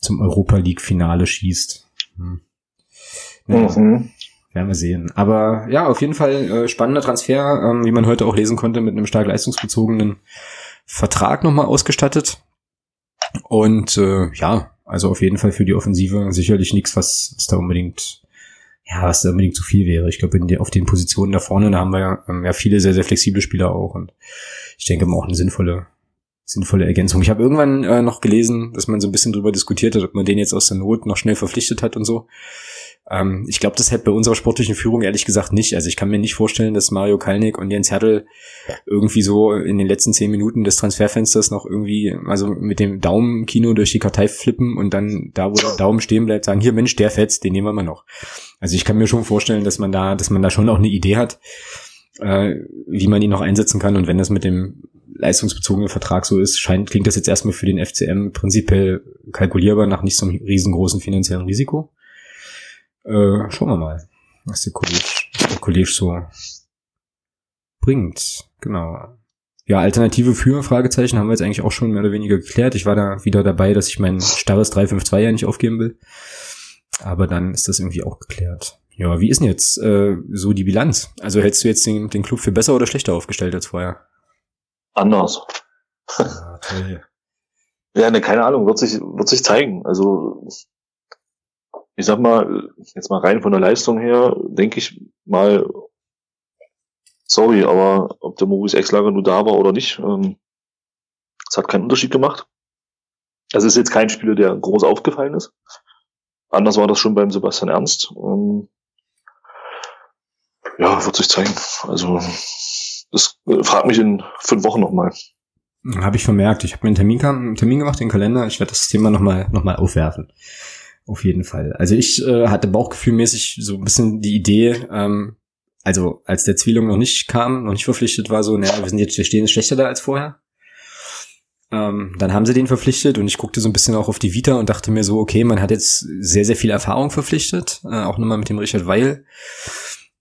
zum Europa League Finale schießt. Hm. Ja, mhm. Werden wir sehen. Aber ja, auf jeden Fall äh, spannender Transfer, ähm, wie man heute auch lesen konnte, mit einem stark leistungsbezogenen Vertrag nochmal ausgestattet. Und äh, ja, also auf jeden Fall für die Offensive sicherlich nichts, was, was da unbedingt ja, was da unbedingt zu viel wäre. Ich glaube, auf den Positionen da vorne, da haben wir ja, ähm, ja viele sehr, sehr flexible Spieler auch und ich denke auch eine sinnvolle, sinnvolle Ergänzung. Ich habe irgendwann äh, noch gelesen, dass man so ein bisschen drüber diskutiert hat, ob man den jetzt aus der Not noch schnell verpflichtet hat und so. Ähm, ich glaube, das hätte bei unserer sportlichen Führung ehrlich gesagt nicht. Also ich kann mir nicht vorstellen, dass Mario Kalnick und Jens Hertel irgendwie so in den letzten zehn Minuten des Transferfensters noch irgendwie, also mit dem Daumenkino durch die Kartei flippen und dann da, wo der Daumen stehen bleibt, sagen, hier Mensch, der fetzt, den nehmen wir mal noch. Also ich kann mir schon vorstellen, dass man da, dass man da schon auch eine Idee hat, äh, wie man ihn noch einsetzen kann. Und wenn das mit dem leistungsbezogenen Vertrag so ist, scheint, klingt das jetzt erstmal für den FCM prinzipiell kalkulierbar nach nicht so einem riesengroßen finanziellen Risiko. Äh, schauen wir mal, was der Kollege, der Kollege so bringt. Genau. Ja, Alternative für Fragezeichen haben wir jetzt eigentlich auch schon mehr oder weniger geklärt. Ich war da wieder dabei, dass ich mein starres 352 ja nicht aufgeben will. Aber dann ist das irgendwie auch geklärt. Ja, wie ist denn jetzt äh, so die Bilanz? Also hältst du jetzt den, den Club für besser oder schlechter aufgestellt als vorher? Anders. Ja, toll. ja, ne, keine Ahnung, wird sich, wird sich zeigen. Also ich sag mal, jetzt mal rein von der Leistung her, denke ich mal, sorry, aber ob der Maurice Exlager nur da war oder nicht, ähm, das hat keinen Unterschied gemacht. Es ist jetzt kein Spieler, der groß aufgefallen ist. Anders war das schon beim Sebastian Ernst. Ähm, ja, wird sich zeigen. Also, das äh, fragt mich in fünf Wochen nochmal. Habe ich vermerkt. Ich habe mir einen Termin, einen Termin gemacht, den Kalender. Ich werde das Thema nochmal noch mal aufwerfen. Auf jeden Fall. Also ich äh, hatte bauchgefühlmäßig so ein bisschen die Idee, ähm, also als der Zwielung noch nicht kam, noch nicht verpflichtet war, so, naja, wir sind jetzt, wir stehen schlechter da als vorher. Ähm, dann haben sie den verpflichtet und ich guckte so ein bisschen auch auf die Vita und dachte mir so, okay, man hat jetzt sehr, sehr viel Erfahrung verpflichtet, äh, auch nochmal mit dem Richard Weil.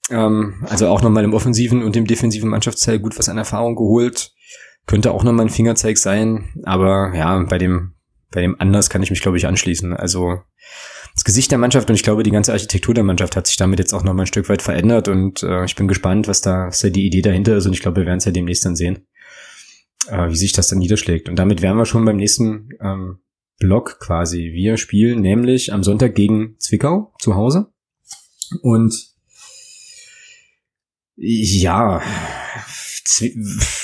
Ähm, also auch nochmal im offensiven und im defensiven Mannschaftsteil gut was an Erfahrung geholt. Könnte auch nochmal ein Fingerzeig sein, aber ja, bei dem, bei dem anders kann ich mich, glaube ich, anschließen. Also das Gesicht der Mannschaft und ich glaube, die ganze Architektur der Mannschaft hat sich damit jetzt auch noch mal ein Stück weit verändert und äh, ich bin gespannt, was da, was da die Idee dahinter ist und ich glaube, wir werden es ja demnächst dann sehen, äh, wie sich das dann niederschlägt. Und damit wären wir schon beim nächsten ähm, Block quasi. Wir spielen nämlich am Sonntag gegen Zwickau zu Hause und ja,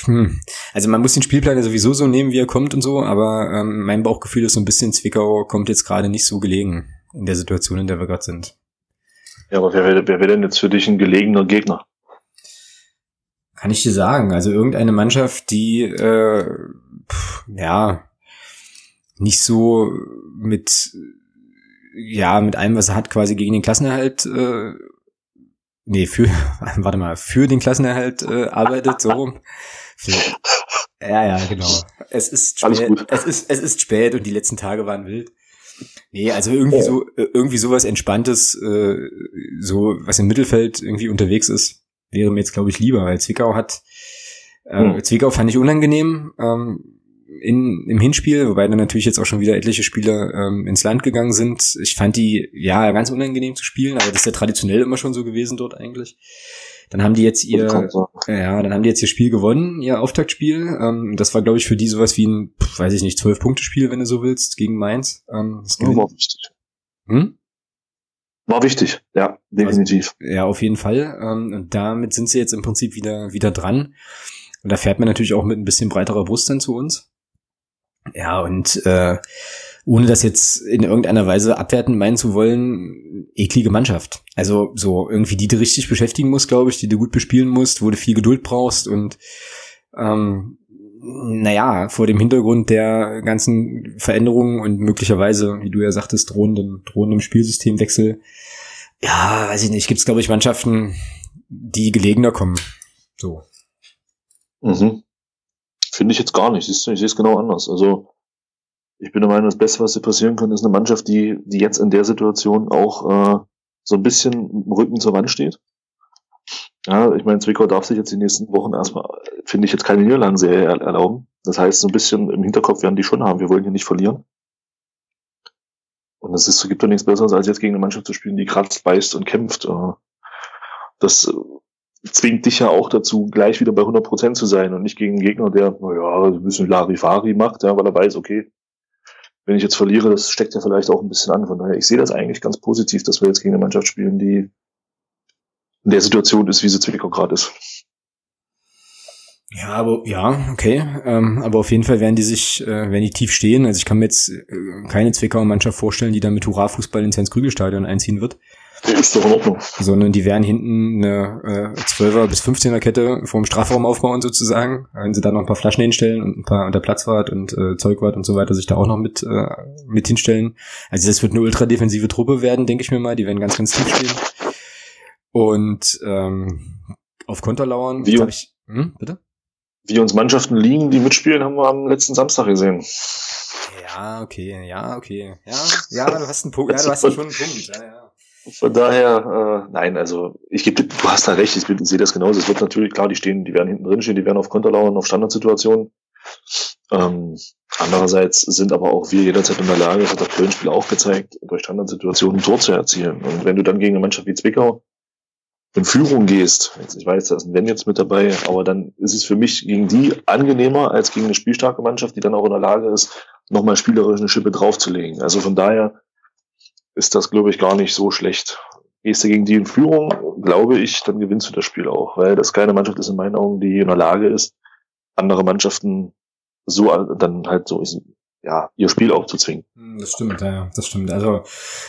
hm. also man muss den Spielplan ja sowieso so nehmen, wie er kommt und so, aber ähm, mein Bauchgefühl ist so ein bisschen, Zwickau kommt jetzt gerade nicht so gelegen in der Situation, in der wir gerade sind. Ja, aber wer wäre wer wär denn jetzt für dich ein gelegener Gegner? Kann ich dir sagen. Also irgendeine Mannschaft, die äh, pff, ja nicht so mit ja mit allem, was er hat, quasi gegen den Klassenerhalt äh, nee, für, warte mal, für den Klassenerhalt äh, arbeitet, so. Für, ja, ja, genau. Es ist spät, es ist, es ist spät und die letzten Tage waren wild. Nee, also irgendwie so, äh, irgendwie sowas Entspanntes, äh, so, was im Mittelfeld irgendwie unterwegs ist, wäre mir jetzt, glaube ich, lieber, weil Zwickau hat, äh, hm. Zwickau fand ich unangenehm, ähm, in, im Hinspiel, wobei dann natürlich jetzt auch schon wieder etliche Spieler ähm, ins Land gegangen sind. Ich fand die, ja, ganz unangenehm zu spielen, aber das ist ja traditionell immer schon so gewesen dort eigentlich. Dann haben die jetzt ihr, ja, dann haben die jetzt ihr Spiel gewonnen, ihr Auftaktspiel. Ähm, das war, glaube ich, für die sowas wie ein, weiß ich nicht, zwölf-Punkte-Spiel, wenn du so willst, gegen Mainz. Ähm, das ja, war wichtig. Hm? War wichtig, ja, definitiv. Also, ja, auf jeden Fall. Ähm, und damit sind sie jetzt im Prinzip wieder, wieder dran. Und da fährt man natürlich auch mit ein bisschen breiterer Brust dann zu uns. Ja, und äh, ohne das jetzt in irgendeiner Weise abwerten meinen zu wollen, eklige Mannschaft. Also so irgendwie, die du richtig beschäftigen musst, glaube ich, die du gut bespielen musst, wo du viel Geduld brauchst und ähm, naja, vor dem Hintergrund der ganzen Veränderungen und möglicherweise, wie du ja sagtest, drohendem, drohendem Spielsystemwechsel, ja, weiß ich nicht, gibt es, glaube ich, Mannschaften, die gelegener kommen. So. Mhm. Finde ich jetzt gar nicht. Ich sehe es genau anders. Also, ich bin der Meinung, das Beste, was dir passieren kann, ist eine Mannschaft, die, die jetzt in der Situation auch äh, so ein bisschen Rücken zur Wand steht. Ja, ich meine, Zwickau darf sich jetzt die nächsten Wochen erstmal, finde ich, jetzt keine Niederlagenserie erlauben. Das heißt, so ein bisschen im Hinterkopf werden die schon haben, wir wollen hier nicht verlieren. Und es ist, gibt doch nichts Besseres, als jetzt gegen eine Mannschaft zu spielen, die kratzt, beißt und kämpft. Äh, das zwingt dich ja auch dazu, gleich wieder bei 100 Prozent zu sein und nicht gegen einen Gegner, der, naja, ein bisschen Larifari macht, ja, weil er weiß, okay, wenn ich jetzt verliere, das steckt ja vielleicht auch ein bisschen an. Von daher, ich sehe das eigentlich ganz positiv, dass wir jetzt gegen eine Mannschaft spielen, die in der Situation ist, wie sie Zwickau gerade ist. Ja, aber ja, okay. Ähm, aber auf jeden Fall werden die sich, äh, werden die tief stehen. Also ich kann mir jetzt äh, keine Zwickauer Mannschaft vorstellen, die dann mit Hurra-Fußball ins Heinz-Krügel-Stadion einziehen wird. Ist doch in Ordnung. Sondern die werden hinten eine äh, 12er bis 15er Kette vorm Strafraum aufbauen sozusagen. Wenn sie da noch ein paar Flaschen hinstellen und ein paar unter Platzwart und äh, Zeugwart und so weiter sich da auch noch mit, äh, mit hinstellen. Also das wird eine ultra defensive Truppe werden, denke ich mir mal. Die werden ganz, ganz tief stehen. Und ähm, auf Konter lauern. Wie, ich, hm, bitte? wie uns Mannschaften liegen, die mitspielen, haben wir am letzten Samstag gesehen. Ja, okay, ja, okay. Ja, ja, du hast einen Punkt, ja, du hast schon einen Punkt. Ja, ja. Von daher, äh, nein, also ich gebe, du hast da recht, ich, ich sehe das genauso. Es wird natürlich klar, die stehen, die werden hinten drin stehen, die werden auf Konter lauern, auf Standardsituationen. Ähm, andererseits sind aber auch wir jederzeit in der Lage, das hat das Köln-Spiel auch gezeigt, durch Standardsituationen ein Tor zu erzielen. Und wenn du dann gegen eine Mannschaft wie Zwickau in Führung gehst, ich weiß, da ist ein Wenn jetzt mit dabei, aber dann ist es für mich gegen die angenehmer als gegen eine spielstarke Mannschaft, die dann auch in der Lage ist, nochmal spielerisch eine Schippe draufzulegen. Also von daher ist das, glaube ich, gar nicht so schlecht. Gehst du gegen die in Führung, glaube ich, dann gewinnst du das Spiel auch, weil das keine Mannschaft ist in meinen Augen, die in der Lage ist, andere Mannschaften so dann halt so ja, ihr Spiel aufzuzwingen. Hm, das stimmt, ja, das stimmt. Also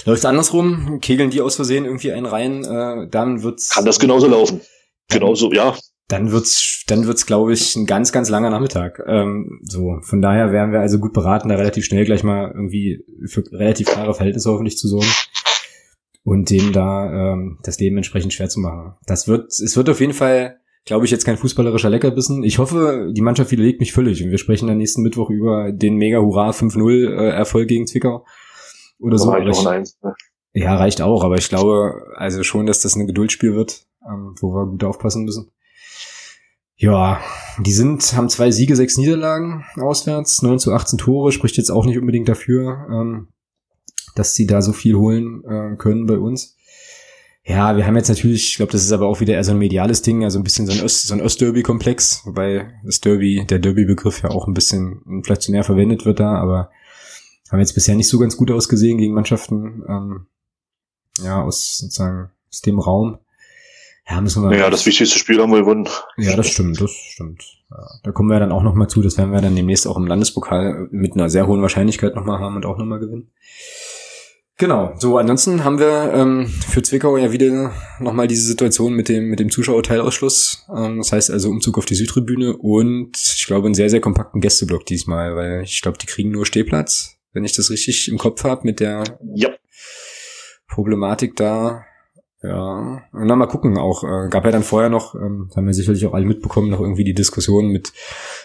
läuft andersrum, kegeln die aus Versehen irgendwie einen rein, äh, dann wird's. Kann das genauso laufen. Genauso, ja. Dann wird's, dann wird's, glaube ich, ein ganz, ganz langer Nachmittag. Ähm, so, von daher wären wir also gut beraten, da relativ schnell gleich mal irgendwie für relativ klare Verhältnisse hoffentlich zu sorgen und dem da ähm, das Leben entsprechend schwer zu machen. Das wird, es wird auf jeden Fall glaube ich, jetzt kein fußballerischer Leckerbissen. Ich hoffe, die Mannschaft widerlegt mich völlig und wir sprechen dann nächsten Mittwoch über den mega Hurra 5-0 äh, Erfolg gegen Zwickau oder so. Reicht ich, eins, ne? Ja, reicht auch, aber ich glaube also schon, dass das ein Geduldsspiel wird, ähm, wo wir gut aufpassen müssen. Ja, die sind, haben zwei Siege, sechs Niederlagen auswärts, 9 zu 18 Tore, spricht jetzt auch nicht unbedingt dafür, ähm, dass sie da so viel holen äh, können bei uns. Ja, wir haben jetzt natürlich, ich glaube, das ist aber auch wieder eher so ein mediales Ding, also ein bisschen so ein, Öst, so ein Ostderby-Komplex, wobei das Derby, der Derby-Begriff ja auch ein bisschen inflationär verwendet wird da, aber haben jetzt bisher nicht so ganz gut ausgesehen gegen Mannschaften, ähm, ja, aus sozusagen aus dem Raum. Ja, müssen wir. Ja, das wichtigste Spiel haben wir gewonnen. Ja, das stimmt, das stimmt. Ja, da kommen wir dann auch nochmal zu, das werden wir dann demnächst auch im Landespokal mit einer sehr hohen Wahrscheinlichkeit nochmal haben und auch nochmal gewinnen. Genau, so ansonsten haben wir ähm, für Zwickau ja wieder nochmal diese Situation mit dem, mit dem Zuschauerteilausschluss. Ähm, das heißt also Umzug auf die Südtribüne und ich glaube einen sehr, sehr kompakten Gästeblock diesmal, weil ich glaube, die kriegen nur Stehplatz, wenn ich das richtig im Kopf habe, mit der ja. Problematik da. Ja, und dann mal gucken auch. Äh, gab ja dann vorher noch, ähm, haben wir sicherlich auch alle mitbekommen, noch irgendwie die Diskussion mit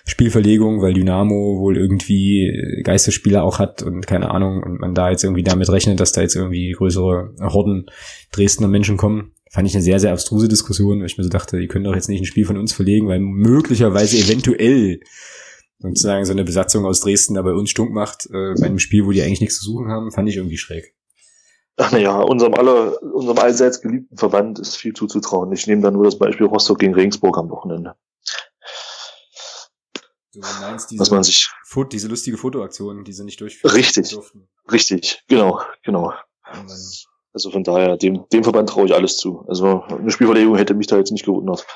Spielverlegung, weil Dynamo wohl irgendwie Geisterspieler auch hat und keine Ahnung, und man da jetzt irgendwie damit rechnet, dass da jetzt irgendwie größere Horden Dresdner Menschen kommen. Fand ich eine sehr, sehr abstruse Diskussion, weil ich mir so dachte, die können doch jetzt nicht ein Spiel von uns verlegen, weil möglicherweise eventuell sozusagen so eine Besatzung aus Dresden da bei uns stunk macht, äh, bei einem Spiel, wo die eigentlich nichts zu suchen haben, fand ich irgendwie schräg. Naja, unserem aller, unserem allseits geliebten Verband ist viel zuzutrauen. Ich nehme da nur das Beispiel Rostock gegen Regensburg am Wochenende. Du meinst diese, Was man sich, diese lustige Fotoaktion, die sie nicht durchführen Richtig, durften. richtig, genau, genau. Also von daher, dem, dem Verband traue ich alles zu. Also eine Spielverlegung hätte mich da jetzt nicht gewundert.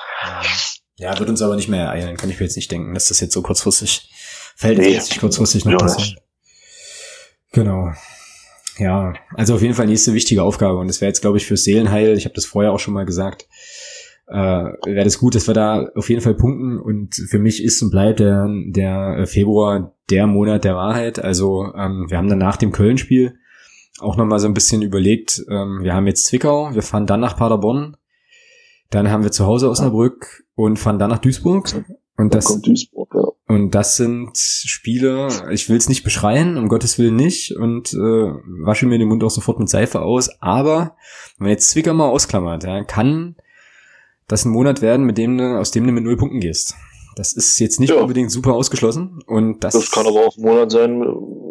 Ja, wird uns aber nicht mehr ereilen, kann ich mir jetzt nicht denken, dass das jetzt so kurzfristig, verhältnismäßig nee, kurzfristig noch passiert. Genau. Ja, also auf jeden Fall nächste wichtige Aufgabe und das wäre jetzt, glaube ich, fürs Seelenheil, ich habe das vorher auch schon mal gesagt, äh, wäre das gut, dass wir da auf jeden Fall punkten. Und für mich ist und bleibt der, der Februar der Monat der Wahrheit. Also ähm, wir haben dann nach dem Köln-Spiel auch nochmal so ein bisschen überlegt, ähm, wir haben jetzt Zwickau, wir fahren dann nach Paderborn, dann haben wir zu Hause Osnabrück und fahren dann nach Duisburg. Und das, Duisburg, ja. Und das sind Spiele, ich will es nicht beschreien, um Gottes Willen nicht, und äh, wasche mir den Mund auch sofort mit Seife aus, aber wenn man jetzt Zwickau mal ausklammert, ja, kann das ein Monat werden, mit dem du, aus dem du mit null Punkten gehst. Das ist jetzt nicht ja. unbedingt super ausgeschlossen. Und das, das kann aber auch ein Monat sein,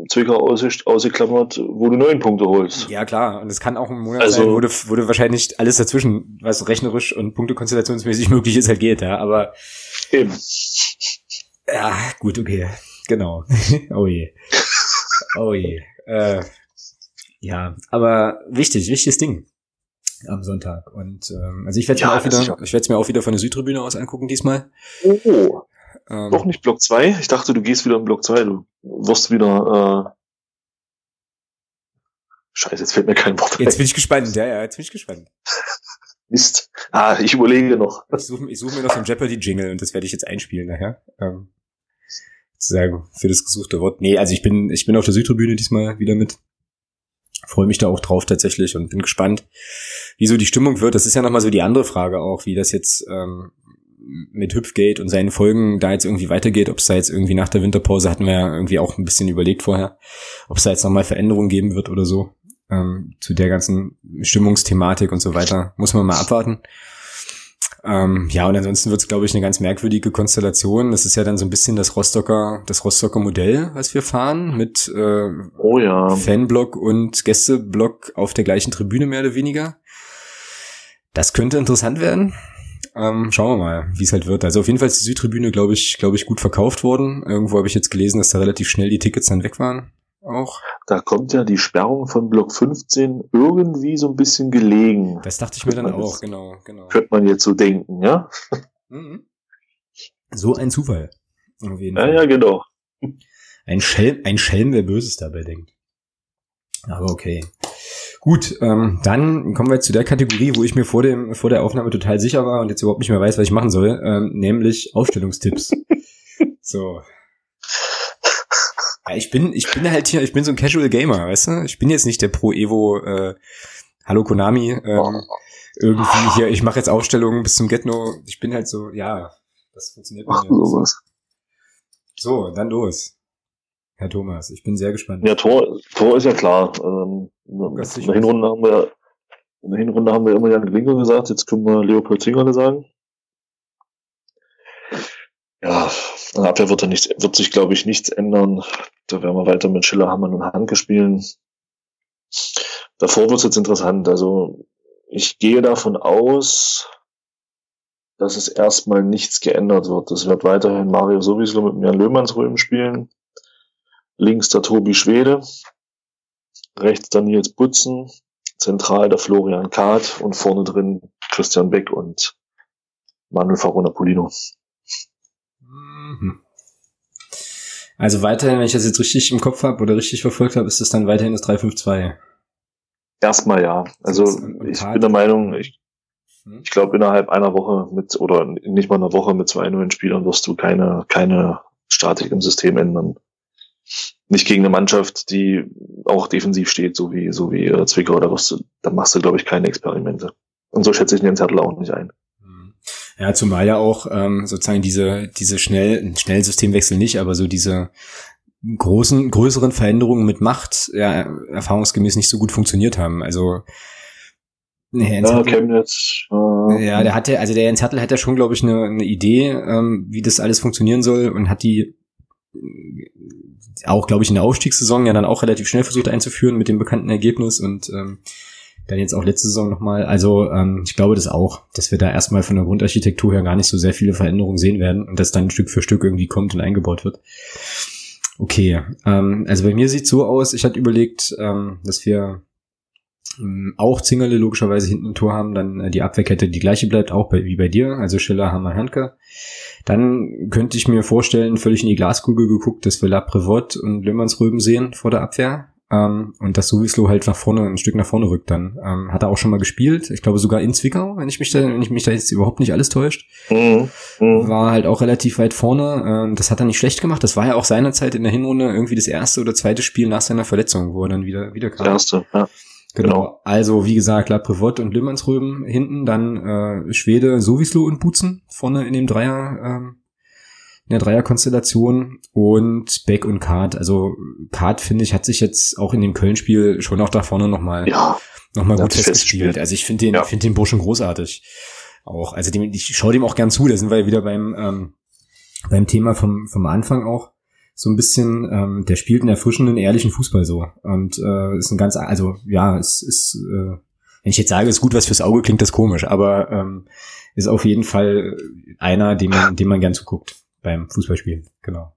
Zwickau ausgeklammert, wo du neun Punkte holst. Ja, klar. Und es kann auch ein Monat also, sein, wo du, wo du wahrscheinlich alles dazwischen, was rechnerisch und punktekonstellationsmäßig möglich ist, halt geht, ja. Aber. Eben. Ja, gut, okay. Genau. oh je. Oh je. Äh, ja, aber wichtig, wichtiges Ding am Sonntag. Und ähm, also ich werde ja, mir auch wieder, ich werde es mir auch wieder von der Südtribüne aus angucken diesmal. Oh. Ähm, Doch nicht Block 2. Ich dachte, du gehst wieder in Block 2. Du wirst wieder. Äh Scheiße, jetzt fällt mir kein Wort. Jetzt bin ich gespannt. Ja, ja, jetzt bin ich gespannt. Mist. Ah, ich überlege noch. Ich suche ich such mir noch so einen Jeopardy-Jingle und das werde ich jetzt einspielen nachher. Ähm, sozusagen für das gesuchte Wort. Nee, also ich bin, ich bin auf der Südtribüne diesmal wieder mit freue mich da auch drauf tatsächlich und bin gespannt, wie so die Stimmung wird. Das ist ja nochmal so die andere Frage auch, wie das jetzt ähm, mit Hüpfgate und seinen Folgen da jetzt irgendwie weitergeht, ob es da jetzt irgendwie nach der Winterpause hatten wir ja irgendwie auch ein bisschen überlegt vorher, ob es da jetzt nochmal Veränderungen geben wird oder so ähm, zu der ganzen Stimmungsthematik und so weiter. Muss man mal abwarten. Ähm, ja, und ansonsten wird es, glaube ich, eine ganz merkwürdige Konstellation. Das ist ja dann so ein bisschen das Rostocker, das Rostocker Modell, was wir fahren, mit äh, oh ja. Fanblock und Gästeblock auf der gleichen Tribüne mehr oder weniger. Das könnte interessant werden. Ähm, schauen wir mal, wie es halt wird. Also auf jeden Fall ist die Südtribüne, glaube ich, glaube ich, gut verkauft worden. Irgendwo habe ich jetzt gelesen, dass da relativ schnell die Tickets dann weg waren auch. Da kommt ja die Sperrung von Block 15 irgendwie so ein bisschen gelegen. Das dachte ich mir dann auch, genau, genau. Könnte man jetzt so denken, ja? Mhm. So ein Zufall. Auf jeden ja, Fall. ja, genau. Ein Schelm, ein Schelm, wer Böses dabei denkt. Aber okay. Gut, ähm, dann kommen wir zu der Kategorie, wo ich mir vor, dem, vor der Aufnahme total sicher war und jetzt überhaupt nicht mehr weiß, was ich machen soll, ähm, nämlich Aufstellungstipps. so, ja, ich bin, ich bin halt hier, ich bin so ein Casual Gamer, weißt du? Ich bin jetzt nicht der Pro Evo, äh, Hallo Konami, ähm, irgendwie hier, ich mache jetzt Aufstellungen bis zum Getno. Ich bin halt so, ja, das funktioniert Ach, sowas. So, dann los. Herr Thomas, ich bin sehr gespannt. Ja, Tor, Tor ist ja klar. Ähm, in, der Hinrunde haben wir, in der Hinrunde haben wir immer Jan Glinker gesagt, jetzt können wir Leopold Zingerle sagen. Ja, an Abwehr wird, da nichts, wird sich, glaube ich, nichts ändern. Da werden wir weiter mit Schiller, Hammann und Hanke spielen. Davor wird es jetzt interessant. Also ich gehe davon aus, dass es erstmal nichts geändert wird. Es wird weiterhin Mario sowieso mit Jan Löhmannsröben spielen. Links der Tobi Schwede. Rechts der Nils Butzen. Zentral der Florian Kahrt und vorne drin Christian Beck und Manuel Farona Polino. Mhm. Also weiterhin, wenn ich das jetzt richtig im Kopf habe oder richtig verfolgt habe, ist es dann weiterhin das 352. Erstmal ja. Also ich bin der Meinung, ich, hm? ich glaube innerhalb einer Woche mit oder nicht mal einer Woche mit zwei neuen Spielern wirst du keine keine Statik im System ändern. Nicht gegen eine Mannschaft, die auch defensiv steht, so wie so wie äh, Zwickau, da wirst du, da machst du glaube ich keine Experimente. Und so schätze ich den Zettel auch nicht ein. Ja, zumal ja auch ähm, sozusagen diese, diese schnell, schnell Systemwechsel nicht, aber so diese großen, größeren Veränderungen mit Macht ja erfahrungsgemäß nicht so gut funktioniert haben. Also Nee, ja, Chemnitz. Äh, ja, der hatte, also der Jens Hertel hat ja schon, glaube ich, eine, eine Idee, ähm, wie das alles funktionieren soll und hat die auch, glaube ich, in der Aufstiegssaison ja dann auch relativ schnell versucht einzuführen mit dem bekannten Ergebnis und ähm, dann jetzt auch letzte Saison nochmal. Also ähm, ich glaube das auch, dass wir da erstmal von der Grundarchitektur her gar nicht so sehr viele Veränderungen sehen werden und das dann Stück für Stück irgendwie kommt und eingebaut wird. Okay, ähm, also bei mir sieht so aus, ich hatte überlegt, ähm, dass wir ähm, auch Zingerle logischerweise hinten im Tor haben, dann äh, die Abwehrkette die gleiche bleibt, auch bei, wie bei dir, also Schiller, Hammer, Handke. Dann könnte ich mir vorstellen, völlig in die Glaskugel geguckt, dass wir La Prevot und Löhmannsröben sehen vor der Abwehr. Ähm, und dass Suvislo halt nach vorne, ein Stück nach vorne rückt dann. Ähm, hat er auch schon mal gespielt, ich glaube sogar in Zwickau, wenn ich mich da, wenn ich mich da jetzt überhaupt nicht alles täuscht. Mhm. Mhm. War halt auch relativ weit vorne. Ähm, das hat er nicht schlecht gemacht. Das war ja auch seinerzeit in der Hinrunde irgendwie das erste oder zweite Spiel nach seiner Verletzung, wo er dann wieder, wieder kam. Das erste, ja. Genau. genau. Also, wie gesagt, La Prevot und Limmansröben hinten, dann äh, Schwede, Sowislo und Butzen vorne in dem Dreier, ähm, in der Dreierkonstellation und Beck und Kart. Also Kart, finde ich, hat sich jetzt auch in dem Köln-Spiel schon auch da vorne nochmal ja, noch mal gut festgespielt. Also ich finde den, ja. finde den Burschen großartig. Auch, also dem, ich schaue dem auch gern zu, da sind wir ja wieder beim, ähm, beim Thema vom, vom Anfang auch so ein bisschen, ähm, der spielt einen erfrischenden, ehrlichen Fußball so. Und äh, ist ein ganz, also ja, es ist, äh, wenn ich jetzt sage, ist gut was fürs Auge, klingt das komisch, aber ähm, ist auf jeden Fall einer, dem man, dem man gern zuguckt beim Fußballspielen. Genau.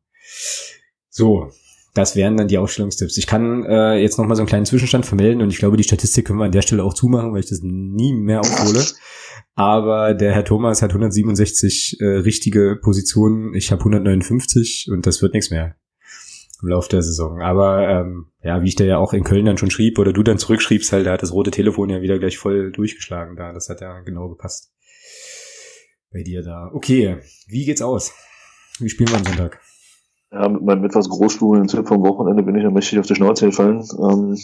So, das wären dann die Aufstellungstipps. Ich kann äh, jetzt noch mal so einen kleinen Zwischenstand vermelden und ich glaube, die Statistik können wir an der Stelle auch zumachen, weil ich das nie mehr aufhole. Aber der Herr Thomas hat 167 äh, richtige Positionen, ich habe 159 und das wird nichts mehr im Laufe der Saison. Aber ähm, ja, wie ich da ja auch in Köln dann schon schrieb oder du dann zurückschriebst, halt, da hat das rote Telefon ja wieder gleich voll durchgeschlagen da. Das hat ja genau gepasst bei dir da. Okay, wie geht's aus? Wie spielen wir am Sonntag? Ja, mit meinem etwas großspuligen Tipp vom Wochenende bin ich ja mächtig auf die Schnauze gefallen. Ähm,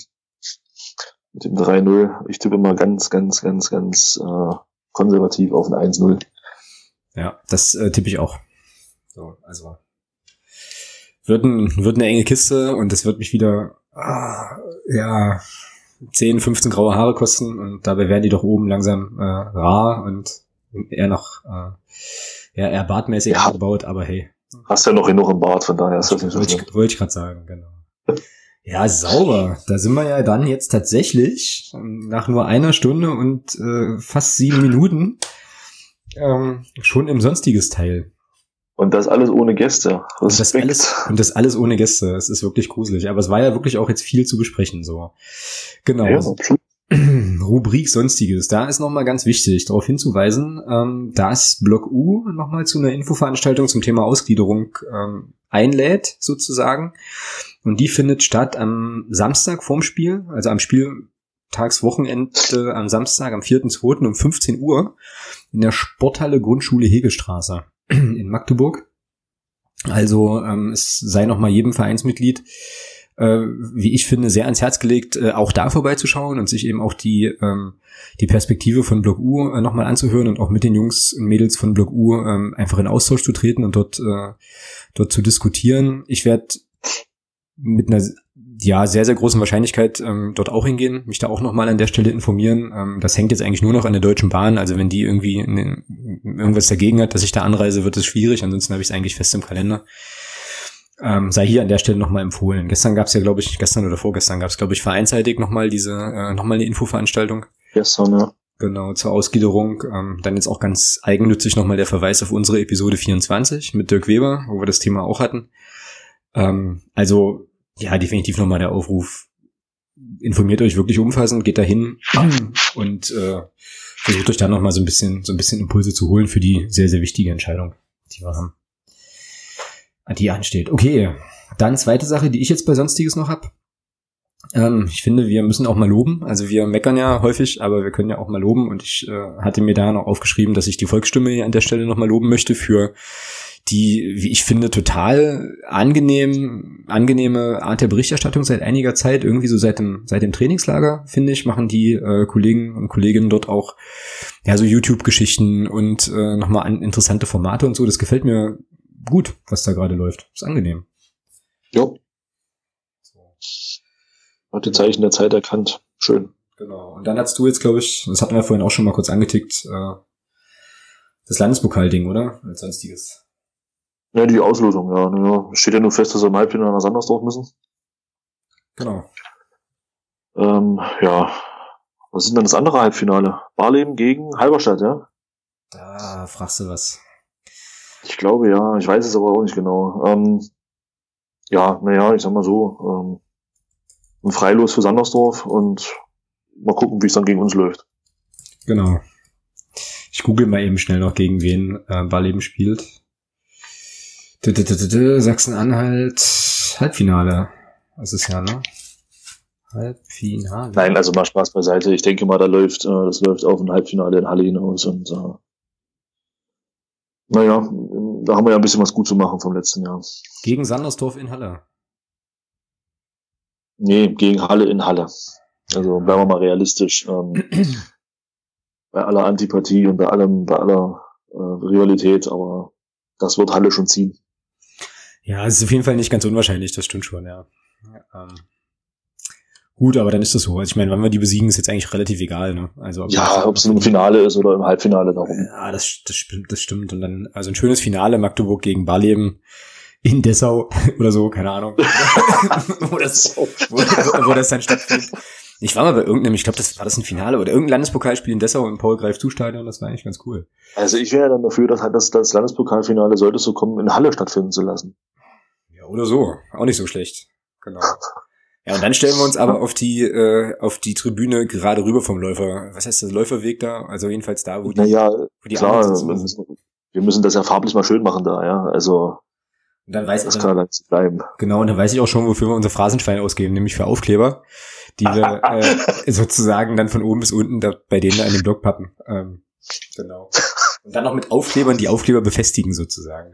mit dem 3-0. Ich tippe mal ganz, ganz, ganz, ganz äh, konservativ auf ein 1-0. Ja, das äh, tippe ich auch. So, also wird, ein, wird eine enge Kiste und das wird mich wieder ah, ja 10, 15 graue Haare kosten und dabei werden die doch oben langsam äh, rar und eher noch äh, ja, eher bartmäßig ja. gebaut, aber hey. Hast ja noch genug im Bart, von daher ist das nicht so Wollte ich, wollte ich gerade sagen, genau. Ja, sauber. Da sind wir ja dann jetzt tatsächlich nach nur einer Stunde und äh, fast sieben Minuten ähm, schon im sonstiges Teil. Und das alles ohne Gäste. Und das, alles, und das alles ohne Gäste. Es ist wirklich gruselig. Aber es war ja wirklich auch jetzt viel zu besprechen. So, genau. Ja, Rubrik Sonstiges. Da ist nochmal ganz wichtig, darauf hinzuweisen, ähm, dass Block U nochmal zu einer Infoveranstaltung zum Thema Ausgliederung ähm, einlädt, sozusagen. Und die findet statt am Samstag vorm Spiel, also am Spieltagswochenende am Samstag, am 4.2. um 15 Uhr in der Sporthalle Grundschule Hegelstraße in Magdeburg. Also ähm, es sei nochmal jedem Vereinsmitglied äh, wie ich finde, sehr ans Herz gelegt, äh, auch da vorbeizuschauen und sich eben auch die, ähm, die Perspektive von Block U äh, nochmal anzuhören und auch mit den Jungs und Mädels von Block U ähm, einfach in Austausch zu treten und dort, äh, dort zu diskutieren. Ich werde mit einer ja sehr, sehr großen Wahrscheinlichkeit ähm, dort auch hingehen, mich da auch nochmal an der Stelle informieren. Ähm, das hängt jetzt eigentlich nur noch an der Deutschen Bahn. Also wenn die irgendwie ne, irgendwas dagegen hat, dass ich da anreise, wird es schwierig. Ansonsten habe ich es eigentlich fest im Kalender ähm, sei hier an der Stelle nochmal empfohlen. Gestern gab es ja, glaube ich, gestern oder vorgestern gab es, glaube ich, vereinsseitig nochmal diese, äh, nochmal eine Infoveranstaltung. Gestern, ja. Genau, zur Ausgliederung. Ähm, dann jetzt auch ganz eigennützig nochmal der Verweis auf unsere Episode 24 mit Dirk Weber, wo wir das Thema auch hatten. Ähm, also, ja, definitiv nochmal der Aufruf. Informiert euch wirklich umfassend, geht dahin und äh, versucht euch dann nochmal so ein bisschen, so ein bisschen Impulse zu holen für die sehr, sehr wichtige Entscheidung, die wir haben die ansteht. Okay, dann zweite Sache, die ich jetzt bei Sonstiges noch hab. Ähm, ich finde, wir müssen auch mal loben. Also wir meckern ja häufig, aber wir können ja auch mal loben. Und ich äh, hatte mir da noch aufgeschrieben, dass ich die Volksstimme hier an der Stelle noch mal loben möchte für die, wie ich finde, total angenehm, angenehme Art der Berichterstattung seit einiger Zeit, irgendwie so seit dem, seit dem Trainingslager, finde ich, machen die äh, Kollegen und Kolleginnen dort auch ja so YouTube-Geschichten und äh, nochmal an interessante Formate und so. Das gefällt mir gut, was da gerade läuft. Ist angenehm. Jo. Hat die Zeichen der Zeit erkannt. Schön. Genau. Und dann hast du jetzt, glaube ich, das hatten wir vorhin auch schon mal kurz angetickt, äh, das Landespokal-Ding, oder? Als sonstiges. Ja, die Auslosung, ja. ja. Steht ja nur fest, dass wir im Halbfinale nach Sandersdorf müssen. Genau. Ähm, ja. Was ist denn das andere Halbfinale? Barleben gegen Halberstadt, ja? Da fragst du was. Ich glaube ja, ich weiß es aber auch nicht genau. Ähm, ja, naja, ich sag mal so, ähm, ein Freilos für Sandersdorf und mal gucken, wie es dann gegen uns läuft. Genau. Ich google mal eben schnell noch, gegen wen äh, Balleben spielt. Sachsen-Anhalt, Halbfinale. Das ist ja, ne? Halbfinale. Nein, also mal Spaß beiseite. Ich denke mal, da läuft, äh, das läuft auf ein Halbfinale in Halle hinaus und äh, naja, da haben wir ja ein bisschen was gut zu machen vom letzten Jahr. Gegen Sandersdorf in Halle. Nee, gegen Halle in Halle. Also bleiben wir mal realistisch. Ähm, bei aller Antipathie und bei allem, bei aller äh, Rivalität, aber das wird Halle schon ziehen. Ja, es ist auf jeden Fall nicht ganz unwahrscheinlich, das stimmt schon, ja. Ähm, gut, aber dann ist das so. Also ich meine, wann wir die besiegen, ist jetzt eigentlich relativ egal, ne? Also ob ja, ob es im Finale ist oder im Halbfinale darum. Ja, das, das stimmt, das stimmt. Und dann, also ein schönes Finale, Magdeburg gegen Barleben in Dessau oder so, keine Ahnung. wo, das, wo, wo das dann stattfindet. Ich war mal bei irgendeinem, ich glaube, das war das ein Finale oder irgendein Landespokalspiel in Dessau im Paul Greif Zustadion, das war eigentlich ganz cool. Also ich wäre dann dafür, dass halt das, das Landespokalfinale sollte so kommen, in Halle stattfinden zu lassen. Ja, oder so. Auch nicht so schlecht. Genau. Ja, und dann stellen wir uns aber auf die, äh, auf die Tribüne gerade rüber vom Läufer. Was heißt das, Läuferweg da? Also jedenfalls da, wo die, naja, wo die klar, wir müssen, wir müssen das ja farblich mal schön machen da, ja. Also und dann weiß das ich, kann dann bleiben. Genau, und dann weiß ich auch schon, wofür wir unser Phrasenschwein ausgeben, nämlich für Aufkleber, die wir äh, sozusagen dann von oben bis unten da bei denen an den Block pappen. Ähm, genau. Und dann noch mit Aufklebern die Aufkleber befestigen sozusagen.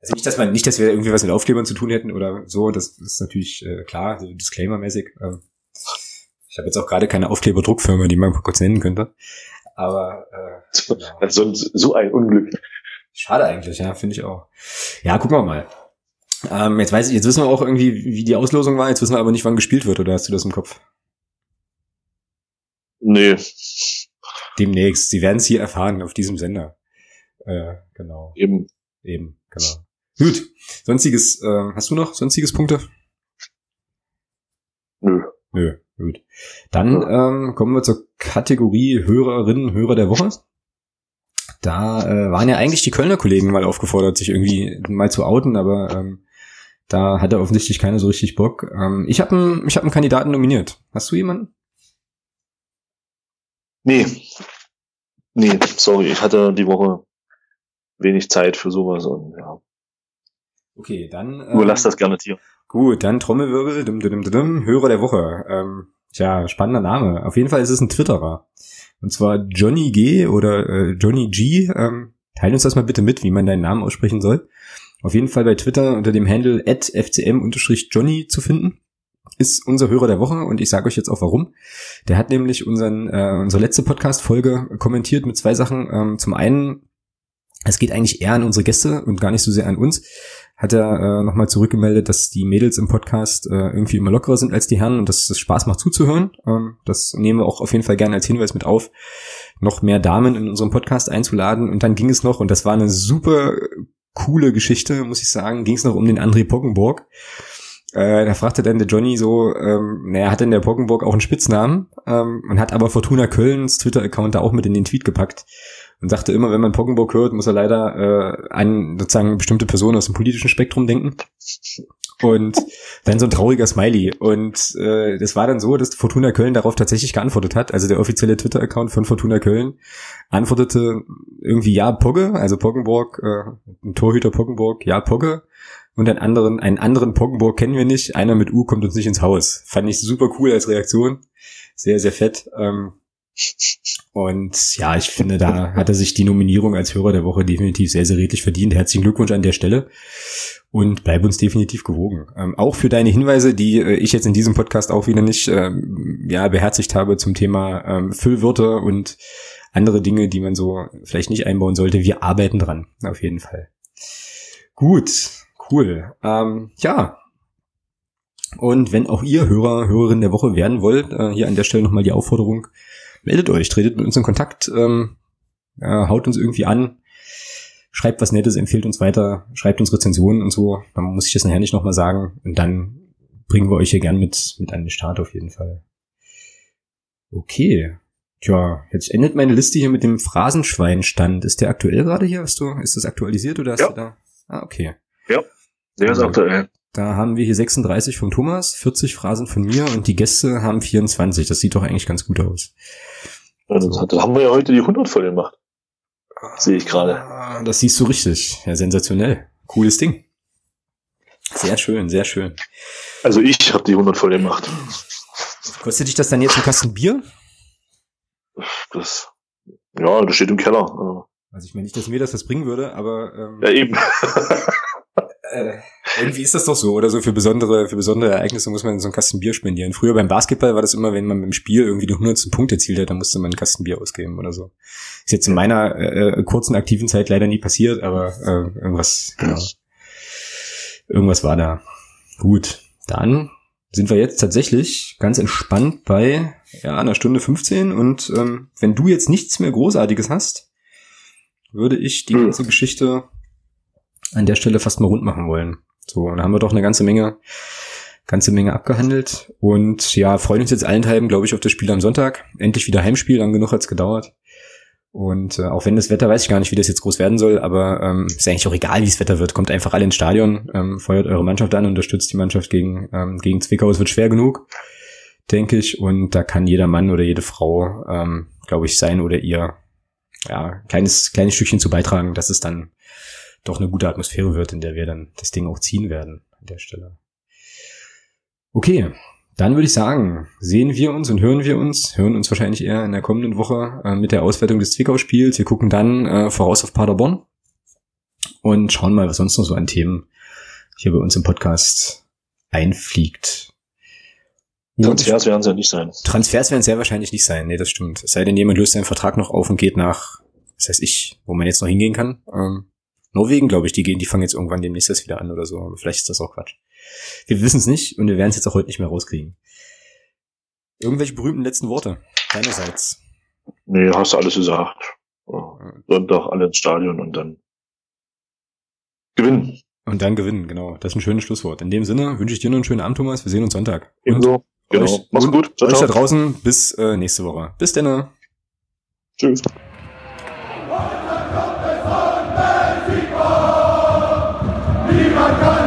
Also nicht, dass man, nicht, dass wir irgendwie was mit Aufklebern zu tun hätten oder so, das ist natürlich äh, klar, so disclaimer-mäßig. Ähm, ich habe jetzt auch gerade keine Aufkleberdruckfirma, die man kurz nennen könnte. Aber äh, genau. so, so ein Unglück. Schade eigentlich, ja, finde ich auch. Ja, gucken wir mal. Ähm, jetzt weiß ich, jetzt wissen wir auch irgendwie, wie die Auslosung war, jetzt wissen wir aber nicht, wann gespielt wird, oder hast du das im Kopf? Nee. Demnächst. Sie werden es hier erfahren auf diesem Sender. Äh, genau. Eben. Eben, genau. Gut. Sonstiges, äh, hast du noch sonstiges Punkte? Nö. Nö, gut. Dann ähm, kommen wir zur Kategorie Hörerinnen, Hörer der Woche. Da äh, waren ja eigentlich die Kölner Kollegen mal aufgefordert, sich irgendwie mal zu outen, aber ähm, da hatte offensichtlich keiner so richtig Bock. Ähm, ich habe einen, ich hab einen Kandidaten nominiert. Hast du jemanden? Nee. Nee, sorry, ich hatte die Woche wenig Zeit für sowas und ja. Okay, dann. Ähm, Nur lass das gerne Tier. Gut, dann Trommelwirbel, dim, dim, dim, dim, Hörer der Woche. Ähm, tja, spannender Name. Auf jeden Fall ist es ein Twitterer. Und zwar Johnny G oder äh, Johnny G. Ähm, teil uns das mal bitte mit, wie man deinen Namen aussprechen soll. Auf jeden Fall bei Twitter unter dem Handle at fcm-johnny zu finden. Ist unser Hörer der Woche und ich sage euch jetzt auch warum. Der hat nämlich unseren, äh, unsere letzte Podcast-Folge kommentiert mit zwei Sachen. Ähm, zum einen, es geht eigentlich eher an unsere Gäste und gar nicht so sehr an uns hat er äh, nochmal zurückgemeldet, dass die Mädels im Podcast äh, irgendwie immer lockerer sind als die Herren und dass es Spaß macht zuzuhören. Ähm, das nehmen wir auch auf jeden Fall gerne als Hinweis mit auf, noch mehr Damen in unserem Podcast einzuladen. Und dann ging es noch, und das war eine super coole Geschichte, muss ich sagen, ging es noch um den André Poggenburg. Äh, da fragte dann der Johnny so, ähm, naja, hat denn der Poggenburg auch einen Spitznamen? Ähm, und hat aber Fortuna Kölns Twitter-Account da auch mit in den Tweet gepackt und sagte immer, wenn man Poggenburg hört, muss er leider äh, an sozusagen bestimmte Personen aus dem politischen Spektrum denken. Und dann so ein trauriger Smiley. Und äh, das war dann so, dass Fortuna Köln darauf tatsächlich geantwortet hat. Also der offizielle Twitter-Account von Fortuna Köln antwortete irgendwie ja Pogge, also Poggenburg, äh, ein Torhüter Poggenburg, ja Pogge. Und einen anderen, einen anderen Poggenburg kennen wir nicht. Einer mit U kommt uns nicht ins Haus. Fand ich super cool als Reaktion. Sehr, sehr fett. Ähm, und ja, ich finde, da hat er sich die Nominierung als Hörer der Woche definitiv sehr, sehr redlich verdient. Herzlichen Glückwunsch an der Stelle und bleib uns definitiv gewogen. Ähm, auch für deine Hinweise, die äh, ich jetzt in diesem Podcast auch wieder nicht ähm, ja, beherzigt habe zum Thema ähm, Füllwörter und andere Dinge, die man so vielleicht nicht einbauen sollte. Wir arbeiten dran, auf jeden Fall. Gut, cool. Ähm, ja, und wenn auch ihr Hörer, Hörerin der Woche werden wollt, äh, hier an der Stelle nochmal die Aufforderung, meldet euch, tretet mit uns in Kontakt, ähm, ja, haut uns irgendwie an, schreibt was Nettes, empfiehlt uns weiter, schreibt uns Rezensionen und so. Dann muss ich das nachher nicht nochmal sagen. Und dann bringen wir euch hier gern mit, mit an den Start auf jeden Fall. Okay. Tja, jetzt endet meine Liste hier mit dem Phrasenschweinstand. Ist der aktuell gerade hier? Hast du, ist das aktualisiert oder hast ja. du da? Ah, okay. Ja, der ist aktuell. Da haben wir hier 36 von Thomas, 40 Phrasen von mir und die Gäste haben 24. Das sieht doch eigentlich ganz gut aus. Und so. da haben wir ja heute die 100 voll gemacht. Sehe ich gerade. Ah, Das siehst du richtig. Ja, sensationell. Cooles Ding. Sehr schön, sehr schön. Also ich habe die 100 voll gemacht. Kostet dich das dann jetzt ein Kasten Bier? Das, ja, das steht im Keller. Also ich meine nicht, dass mir das was bringen würde, aber ähm, ja eben. äh, irgendwie ist das doch so, oder so für besondere, für besondere Ereignisse muss man so einen Kasten Bier spendieren. Früher beim Basketball war das immer, wenn man beim Spiel irgendwie den 100. Punkt erzielt hat, dann musste man einen Kasten Bier ausgeben oder so. Ist jetzt in meiner äh, kurzen aktiven Zeit leider nie passiert, aber äh, irgendwas, genau. Irgendwas war da. Gut, dann sind wir jetzt tatsächlich ganz entspannt bei ja, einer Stunde 15 und ähm, wenn du jetzt nichts mehr Großartiges hast, würde ich die hm. ganze Geschichte an der Stelle fast mal rund machen wollen. So, dann haben wir doch eine ganze Menge, ganze Menge abgehandelt und ja, freuen uns jetzt allenthalben, glaube ich, auf das Spiel am Sonntag. Endlich wieder Heimspiel, lang genug hat's gedauert. Und äh, auch wenn das Wetter, weiß ich gar nicht, wie das jetzt groß werden soll, aber ähm, ist eigentlich auch egal, wie das Wetter wird. Kommt einfach alle ins Stadion, ähm, feuert eure Mannschaft an, unterstützt die Mannschaft gegen, ähm, gegen Zwickau. Es wird schwer genug, denke ich. Und da kann jeder Mann oder jede Frau, ähm, glaube ich, sein oder ihr ja, kleines, kleines Stückchen zu beitragen, dass es dann doch eine gute Atmosphäre wird, in der wir dann das Ding auch ziehen werden an der Stelle. Okay, dann würde ich sagen, sehen wir uns und hören wir uns, hören uns wahrscheinlich eher in der kommenden Woche äh, mit der Auswertung des Zwickau-Spiels. Wir gucken dann äh, voraus auf Paderborn und schauen mal, was sonst noch so an Themen hier bei uns im Podcast einfliegt. Transfers werden es ja nicht sein. Transfers werden es sehr wahrscheinlich nicht sein. Nee, das stimmt. Es sei denn, jemand löst seinen Vertrag noch auf und geht nach, das heißt ich, wo man jetzt noch hingehen kann. Ähm, Norwegen, glaube ich, die gehen, die fangen jetzt irgendwann demnächst das wieder an oder so. Aber vielleicht ist das auch Quatsch. Wir wissen es nicht und wir werden es jetzt auch heute nicht mehr rauskriegen. Irgendwelche berühmten letzten Worte deinerseits? Nee, hast du alles gesagt. Sonntag alle ins Stadion und dann gewinnen. Und dann gewinnen, genau. Das ist ein schönes Schlusswort. In dem Sinne wünsche ich dir noch einen schönen Abend, Thomas. Wir sehen uns Sonntag. Ebenso. Genau. Mach's gut. Ciao, euch da draußen bis äh, nächste Woche. Bis dann. Tschüss. Niemand kann